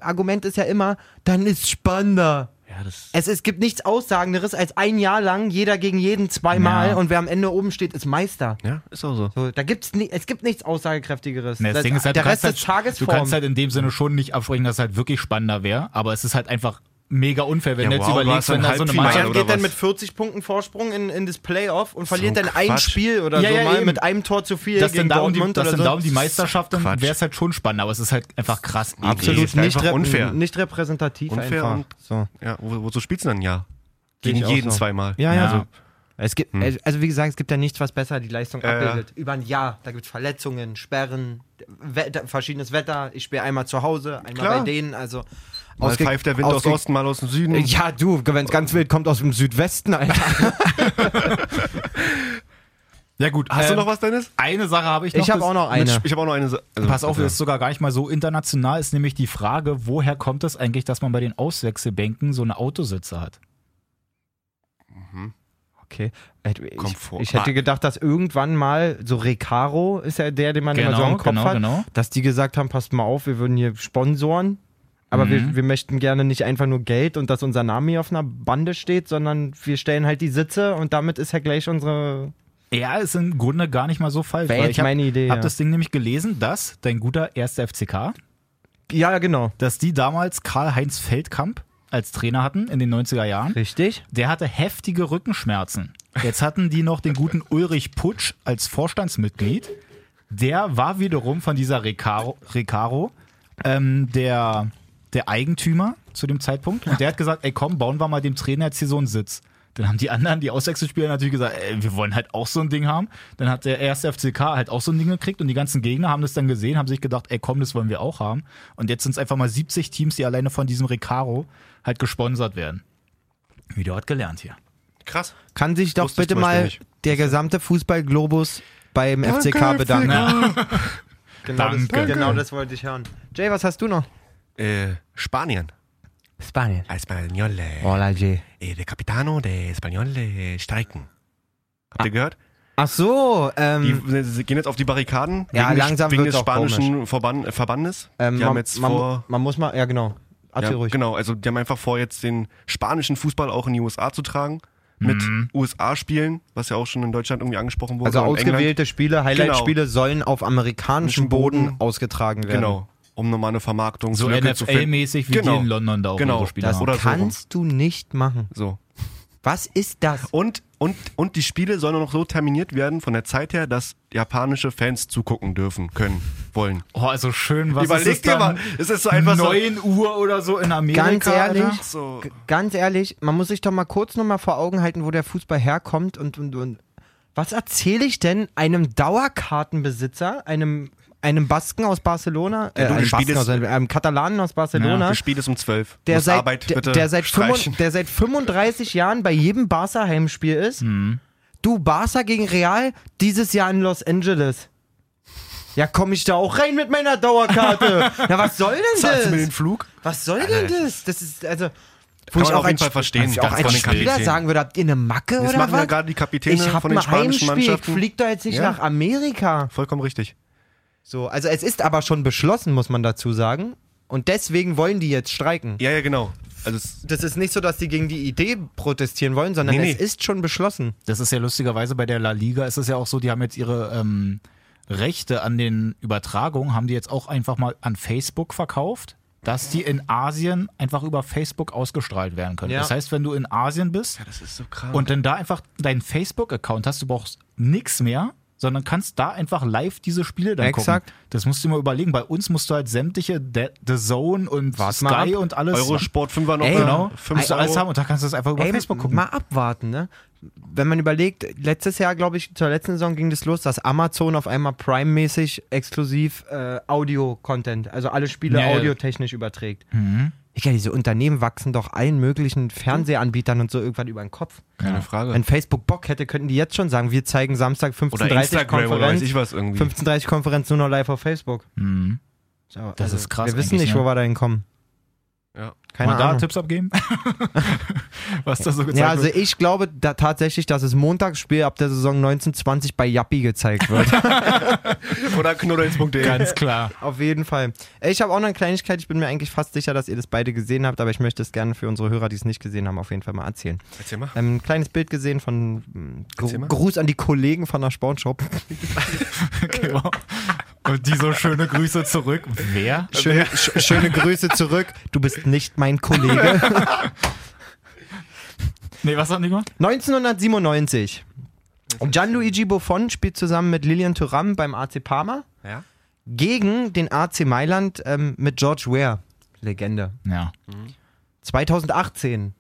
Argument ist ja immer, dann ist spannender. Ja, das Es, es gibt nichts Aussagenderes als ein Jahr lang jeder gegen jeden zweimal Ja. und wer am Ende oben steht, ist Meister. ja, ist auch so. So, da gibt's ni es gibt nichts Aussagekräftigeres. Ne, das Ding ist halt, der Rest kannst ist halt, du kannst halt in dem Sinne schon nicht absprechen, dass es halt wirklich spannender wäre, aber es ist halt einfach mega unfair, wenn Ja, du jetzt wow, überlegst, ein wenn da so eine Mannschaft geht dann mit 40 Punkten Vorsprung in, in das Playoff und verliert dann ein Quatsch. Spiel oder Ja, so ja, mal eben. mit einem Tor zu viel dass gegen denn da um die, Dortmund dass oder denn so. da um die Meisterschaft, dann wäre es halt schon spannend, aber es ist halt einfach krass. Absolut ist nicht, unfair. nicht repräsentativ Unfair einfach. und- so. Ja, wo, wozu spielst du dann ein Jahr? Sehe Gegen jeden so. zweimal. Ja, ja. Ja. Also, es gibt, also wie gesagt, es gibt ja nichts, was besser die Leistung Ja, ja. abbildet. Über ein Jahr, da gibt es Verletzungen, Sperren, Wetter, verschiedenes Wetter. Ich spiele einmal zu Hause, einmal Klar. bei denen. Also Mal ausge- pfeift der Wind aus Osten, mal aus dem Süden. Ja, du, wenn es ganz wild kommt aus dem Südwesten, Alter. Ja gut, Hast du ähm, noch was, Dennis? Eine Sache habe ich noch. Ich habe das- auch noch Mit- eine. Ich habe auch noch eine. Sa- Also, Pass auf, ja. das ist sogar gar nicht mal so international, ist nämlich die Frage, woher kommt es eigentlich, dass man bei den Auswechselbänken so eine Autositze hat? Okay. Ich, Komfort. ich hätte gedacht, dass irgendwann mal so Recaro ist ja der, den man immer so im Kopf genau, hat, genau. dass die gesagt haben, passt mal auf, wir würden hier sponsoren, aber Mhm. wir, wir möchten gerne nicht einfach nur Geld und dass unser Name hier auf einer Bande steht, sondern wir stellen halt die Sitze und damit ist ja gleich unsere Ja, ist im Grunde gar nicht mal so falsch. Wäre ich meine Idee, hab ja. das Ding nämlich gelesen, dass dein guter erster FCK, Ja, genau. dass die damals Karl-Heinz Feldkamp als Trainer hatten in den 90er Jahren. Richtig. Der hatte heftige Rückenschmerzen. Jetzt hatten die noch den guten Ulrich Putsch als Vorstandsmitglied. Der war wiederum von dieser Recaro, Recaro ähm, der, der Eigentümer zu dem Zeitpunkt. Und der hat gesagt, ey komm, bauen wir mal dem Trainer jetzt hier so einen Sitz. Dann haben die anderen, die Auswechselspieler natürlich gesagt, ey, wir wollen halt auch so ein Ding haben. Dann hat der erste FCK halt auch so ein Ding gekriegt und die ganzen Gegner haben das dann gesehen, haben sich gedacht, ey komm, das wollen wir auch haben. Und jetzt sind es einfach mal 70 Teams, die alleine von diesem Recaro halt gesponsert werden. Wieder was gelernt hier. Krass. Kann sich doch Wusste bitte mal nicht. der gesamte Fußballglobus beim FCK bedanken. Genau, Das, Danke. genau das wollte ich hören. Jay, was hast du noch? Äh, Spanien. Spanien. Españole. Hola, Jay. Eh, der Capitano de Españole streiken. Habt ihr gehört? Ach so, ähm, Die sie gehen jetzt auf die Barrikaden Ja, wegen, langsam des, wegen des spanischen Verban Verbandes. ähm, die man, haben jetzt man, vor, man muss mal, ja genau. Ja, ruhig. genau, also die haben einfach vor, jetzt den spanischen Fußball auch in die USA zu tragen. Mit USA-Spielen, was ja auch schon in Deutschland irgendwie angesprochen wurde. Also ausgewählte Spiele, Highlight-Spiele sollen auf amerikanischem Boden, Boden. ausgetragen werden. Genau, um nochmal eine Vermarktung So. NFL-mäßig wie Genau. die in London da auch Genau. Spiele Das haben. Oder so rum. kannst du nicht machen. So. Was ist das? Und, und, und die Spiele sollen noch so terminiert werden von der Zeit her, dass japanische Fans zugucken dürfen, können, wollen. Oh, also schön, was Überleg ist es dir mal, es ist so einfach so. 9 Uhr oder so in Amerika. Ganz ehrlich, so Ganz ehrlich, man muss sich doch mal kurz noch mal vor Augen halten, wo der Fußball herkommt und, und, und was erzähle ich denn einem Dauerkartenbesitzer, einem einem Basken aus Barcelona, äh, Ja, du, einem, das Basken aus, einem Katalanen aus Barcelona, das Spiel ist um 12. der seit, Arbeit der, bitte der, seit streichen. 35, der seit 35 Jahren bei jedem Barca-Heimspiel ist. Mhm. Du, Barca gegen Real, dieses Jahr in Los Angeles. Ja, komme ich da auch rein mit meiner Dauerkarte? Na, was soll denn Zahlst du mir den das? Flug? Was soll denn das? Das ist, also, wo Kann ich auch auf jeden Fall verstehen, ich auch den Spieler sagen würde, habt ihr eine Macke Das oder machen was? ja gerade die Kapitäne ich von den ein spanischen Heimspiel, ich Mannschaften. flieg doch jetzt nicht Ja. nach Amerika. Vollkommen richtig. So, also es ist aber schon beschlossen, muss man dazu sagen. Und deswegen wollen die jetzt streiken. Ja, ja, genau. Also es, Das ist nicht so, dass die gegen die Idee protestieren wollen, sondern Nee, nee. es ist schon beschlossen. Das ist ja lustigerweise bei der La Liga ist es ja auch so, die haben jetzt ihre ähm, Rechte an den Übertragungen, haben die jetzt auch einfach mal an Facebook verkauft, dass die in Asien einfach über Facebook ausgestrahlt werden können. Ja. Das heißt, wenn du in Asien bist das ist so krass. und dann da einfach deinen Facebook-Account hast, du brauchst nichts mehr, sondern kannst da einfach live diese Spiele dann Exakt. gucken. Das musst du dir mal überlegen. Bei uns musst du halt sämtliche The, The Zone und Wart Sky und alles. Eurosport 5 noch Ey, Genau, 5 musst du alles Euro. haben und da kannst du das einfach über Ey, Facebook gucken. mal abwarten, ne? Wenn man überlegt, letztes Jahr, glaube ich, zur letzten Saison ging das los, dass Amazon auf einmal Prime-mäßig exklusiv äh, Audio-Content, also alle Spiele ja. audiotechnisch überträgt. Ja, diese Unternehmen wachsen doch allen möglichen Fernsehanbietern und so irgendwann über den Kopf. Keine Frage. Wenn Facebook Bock hätte, könnten die jetzt schon sagen, wir zeigen Samstag 15.30 Oder Instagram oder Konferenz, ich was irgendwie. 15.30 Konferenz nur noch live auf Facebook. Mhm. So, Das ist krass Wir wissen nicht, ne? wo wir da hinkommen. Ja. Keine Mal da Ahnung. Tipps abgeben? Was da so gezeigt Ja, also wird. ich glaube da tatsächlich, dass das Montagsspiel ab der Saison 1920 bei Yappi gezeigt wird. Oder knuddels.de. Ganz klar. Auf jeden Fall. Ich habe auch noch eine Kleinigkeit. Ich bin mir eigentlich fast sicher, dass ihr das beide gesehen habt, aber ich möchte es gerne für unsere Hörer, die es nicht gesehen haben, auf jeden Fall mal erzählen. Erzähl mal. Ähm, ein kleines Bild gesehen von ähm, Erzähl Gru. Gruß an die Kollegen von der Sportshop. Genau. Und die so schöne Grüße zurück. Wer? Schöne, sch schöne Grüße zurück. Du bist nicht mein Kollege. Nee, was hat die gemacht? 1997. Gianluigi Buffon spielt zusammen mit Lilian Thuram beim AC Parma Ja? gegen den AC Mailand ähm, mit George Ware. Legende. Ja. 2018.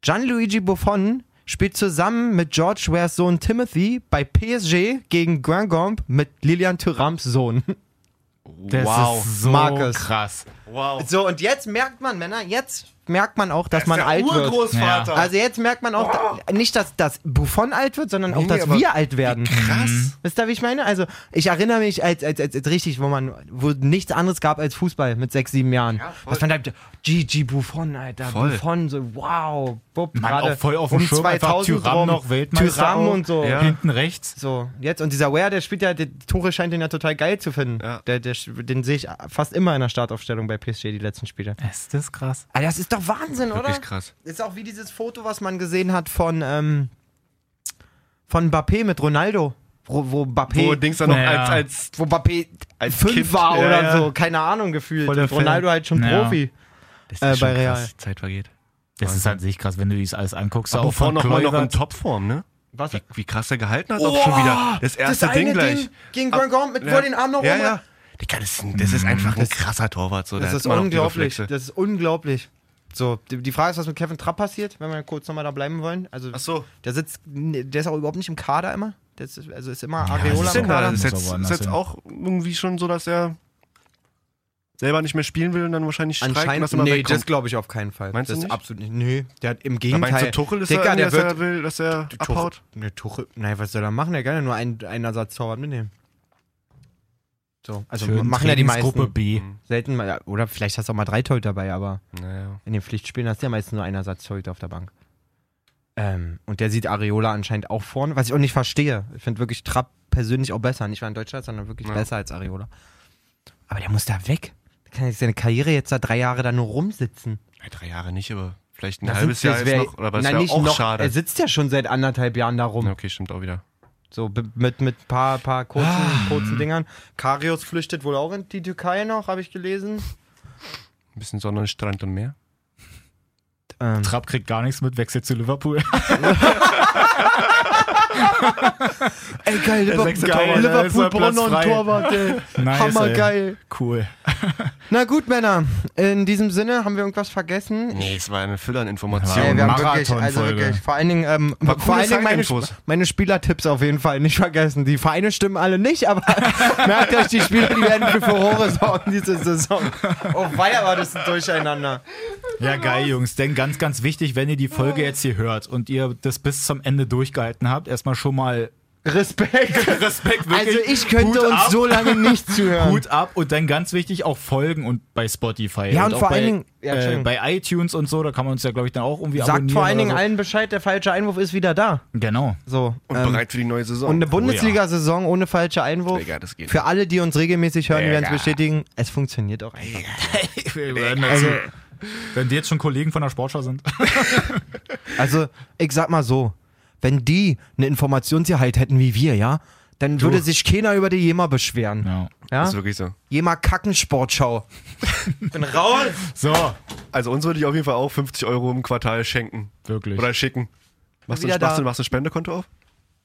Gianluigi Buffon spielt zusammen mit George Wares Sohn Timothy bei PSG gegen Guingamp mit Lilian Thurams Sohn. Das wow. ist so Marcus. krass. Wow. So, und jetzt merkt man, Männer, jetzt merkt man auch, dass Das man der alt wird. Urgroßvater. Also jetzt merkt man auch, da, nicht, dass, dass Buffon alt wird, sondern auch, Nee, dass aber wir alt werden. Krass. Wisst ihr, wie ich meine? Also, ich erinnere mich als, als, als, als richtig, wo man, wo nichts anderes gab als Fußball mit sechs, sieben Jahren. voll. Was man da, Gigi Buffon, Alter, Voll. Buffon, so, wow, Mann, gerade auch voll auf dem um Schirm, einfach 2000 Thuram rum, noch Weltmeister auch. und so. Ja. Hinten rechts. So, jetzt, und dieser Ware, der spielt ja, die Tore scheint den ja total geil zu finden. Ja. Der, der, den sehe ich fast immer in der Startaufstellung bei PSG, die letzten Spiele. Ist das krass. Alter, das ist doch Wahnsinn, oder? Wirklich krass. Ist auch wie dieses Foto, was man gesehen hat von, ähm, Von Mbappé mit Ronaldo. Wo, wo Mbappé, Wo Dings dann noch Naja. als, als wo Mbappé Als fünf Kind, war ja, oder ja. so, keine Ahnung gefühlt. Und Ronaldo Fan. halt schon Ja. Profi. das Äh, ist schon bei Real. krass, die Zeit vergeht. Das ist halt sich krass, wenn du dies alles anguckst. Aber auch vorhin noch mal noch in. Topform, ne? Was? Wie, wie krass er gehalten hat, auch schon wieder. Das erste eine Ding gleich. Ding gegen Grant mit ja. vor den Armen noch Ja, rum. ja. Digga, das das ist einfach ein krasser Torwart. So. Das Der ist unglaublich. Das ist unglaublich. So, die, die Frage ist, was mit Kevin Trapp passiert, wenn wir kurz nochmal da bleiben wollen. Also, Ach so. der sitzt, der ist auch überhaupt nicht im Kader immer. Der ist, also ist immer was Areola ist im? Kader. Das ist jetzt, ist jetzt auch irgendwie schon so, dass er selber nicht mehr spielen will und dann wahrscheinlich Anscheinend, das immer nee, wegkommt. das glaube ich auf keinen Fall. Meinst du das ist nicht? absolut nicht. Nö, der hat im Aber Gegenteil. meinst du, Tuchel ist Dicker, der dass wird, er will, dass er Tuchel, abhaut? ne, Tuchel, nein, was soll er machen? Der kann ja nur einen, einen Ersatztorwart mitnehmen. So, also Schön machen ja die meisten. B. Selten mal, oder vielleicht hast du auch mal drei Torhüter dabei, aber Naja. in den Pflichtspielen hast du ja meistens nur einen Ersatztorhüter auf der Bank. Ähm, und der sieht Areola anscheinend auch vorne, was ich auch nicht verstehe. Ich finde wirklich Trapp persönlich auch besser. Nicht nur in Deutschland, sondern wirklich Ja. besser als Areola. Aber der muss da weg. Der kann jetzt seine Karriere jetzt da drei Jahre da nur rumsitzen. Ja, drei Jahre nicht, aber vielleicht ein Da halbes Jahr wär- noch. Oder was Nein, wäre nicht auch noch, schade. Er sitzt ja schon seit anderthalb Jahren da rum. Ja, okay, stimmt auch wieder. So mit mit paar paar kurzen, Ah. kurzen Dingern. Karius flüchtet wohl auch in die Türkei noch, habe ich gelesen. Ein bisschen Sonne, Strand und Meer. Ähm, Trapp kriegt gar nichts mit, wechselt zu Liverpool. ey geil, Liverpool, geil, Liverpool er Platz braucht noch einen frei. Torwart, ey. Nice, Hammergeil. Cool. Na gut, Männer. In diesem Sinne haben wir irgendwas vergessen. Nee, es war eine Fülle an Ja, Informationen. Ey, wir haben wirklich, also wirklich, vor allen Dingen, ähm, vor allen Dingen meine, meine Spielertipps auf jeden Fall nicht vergessen. Die Vereine stimmen alle nicht, aber merkt euch, die Spieler, die werden für Furore sorgen diese Saison. Oh weia, war das ein Durcheinander. Ja, geil, Jungs. Denn ganz, ganz wichtig, wenn ihr die Folge jetzt hier hört und ihr das bis zum Ende durchgehalten habt, erstmal schon mal Respekt. Respekt, Also ich könnte Hut uns ab. so lange nicht zuhören. Hut ab und dann ganz wichtig auch folgen und bei Spotify. Ja, und auch vor bei, allen Dingen- ja, äh, bei iTunes und so, da kann man uns ja, glaube ich, dann auch irgendwie Sagt abonnieren. vor allen Dingen so. allen Bescheid, der falsche Einwurf ist wieder da. Genau. So. Und ähm, bereit für die neue Saison. Und eine Bundesliga-Saison ohne falscher Einwurf. Digga, das geht. Für alle, die uns regelmäßig hören, die werden es Digga. bestätigen, es funktioniert auch einfach. Wir werden Also, Wenn die jetzt schon Kollegen von der Sportschau sind. also, ich sag mal so, wenn die eine Informationssicherheit hätten wie wir, ja, dann würde sich keiner über die Jema beschweren. Ja. Ja? Das ist wirklich so. Jema Kackensportschau. Bin raus. So, Also uns würde ich auf jeden Fall auch 50 Euro im Quartal schenken. wirklich. Oder schicken. Machst du, Wieder machst, du, machst du ein Spendekonto auf?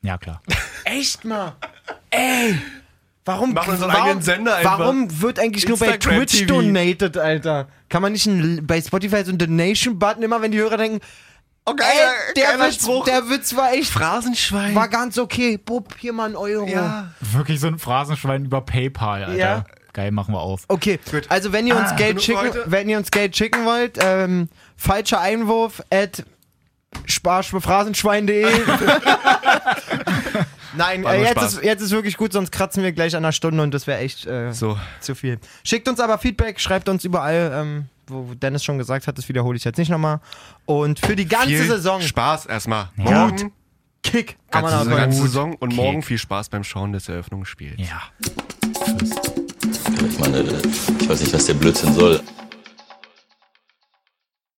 Ja, klar. Echt mal. Ey. Warum, Machen unseren warum, eigenen Sender einfach. warum wird eigentlich nur bei Instagram Twitch TV. donated, Alter? Kann man nicht ein, bei Spotify so einen Donation-Button immer, wenn die Hörer denken, Oh, ey, der, Witz, der Witz war echt, Phrasenschwein. war ganz okay. Bub, hier mal ein Euro. ja. Wirklich so ein Phrasenschwein über PayPal, Alter. Ja. Geil, machen wir auf. Okay, Gut. also wenn ihr uns Geld genug schicken, heute. wenn ihr uns Geld schicken wollt, ähm, falscher Einwurf at sparschphrasenschwein.de Nein, äh, jetzt, ist, jetzt ist wirklich gut, sonst kratzen wir gleich an einer Stunde und das wäre echt äh, So. zu viel. Schickt uns aber Feedback, schreibt uns überall, ähm, wo Dennis schon gesagt hat, das wiederhole ich jetzt nicht nochmal. Und für die ganze Viel Saison, Spaß erstmal. Ja. Morgen, Kick, ganze, Ammann, ganze Gut. Saison und Okay. morgen viel Spaß beim Schauen des Eröffnungsspiels. Ja. Ich meine, ich weiß nicht, was der Blödsinn soll.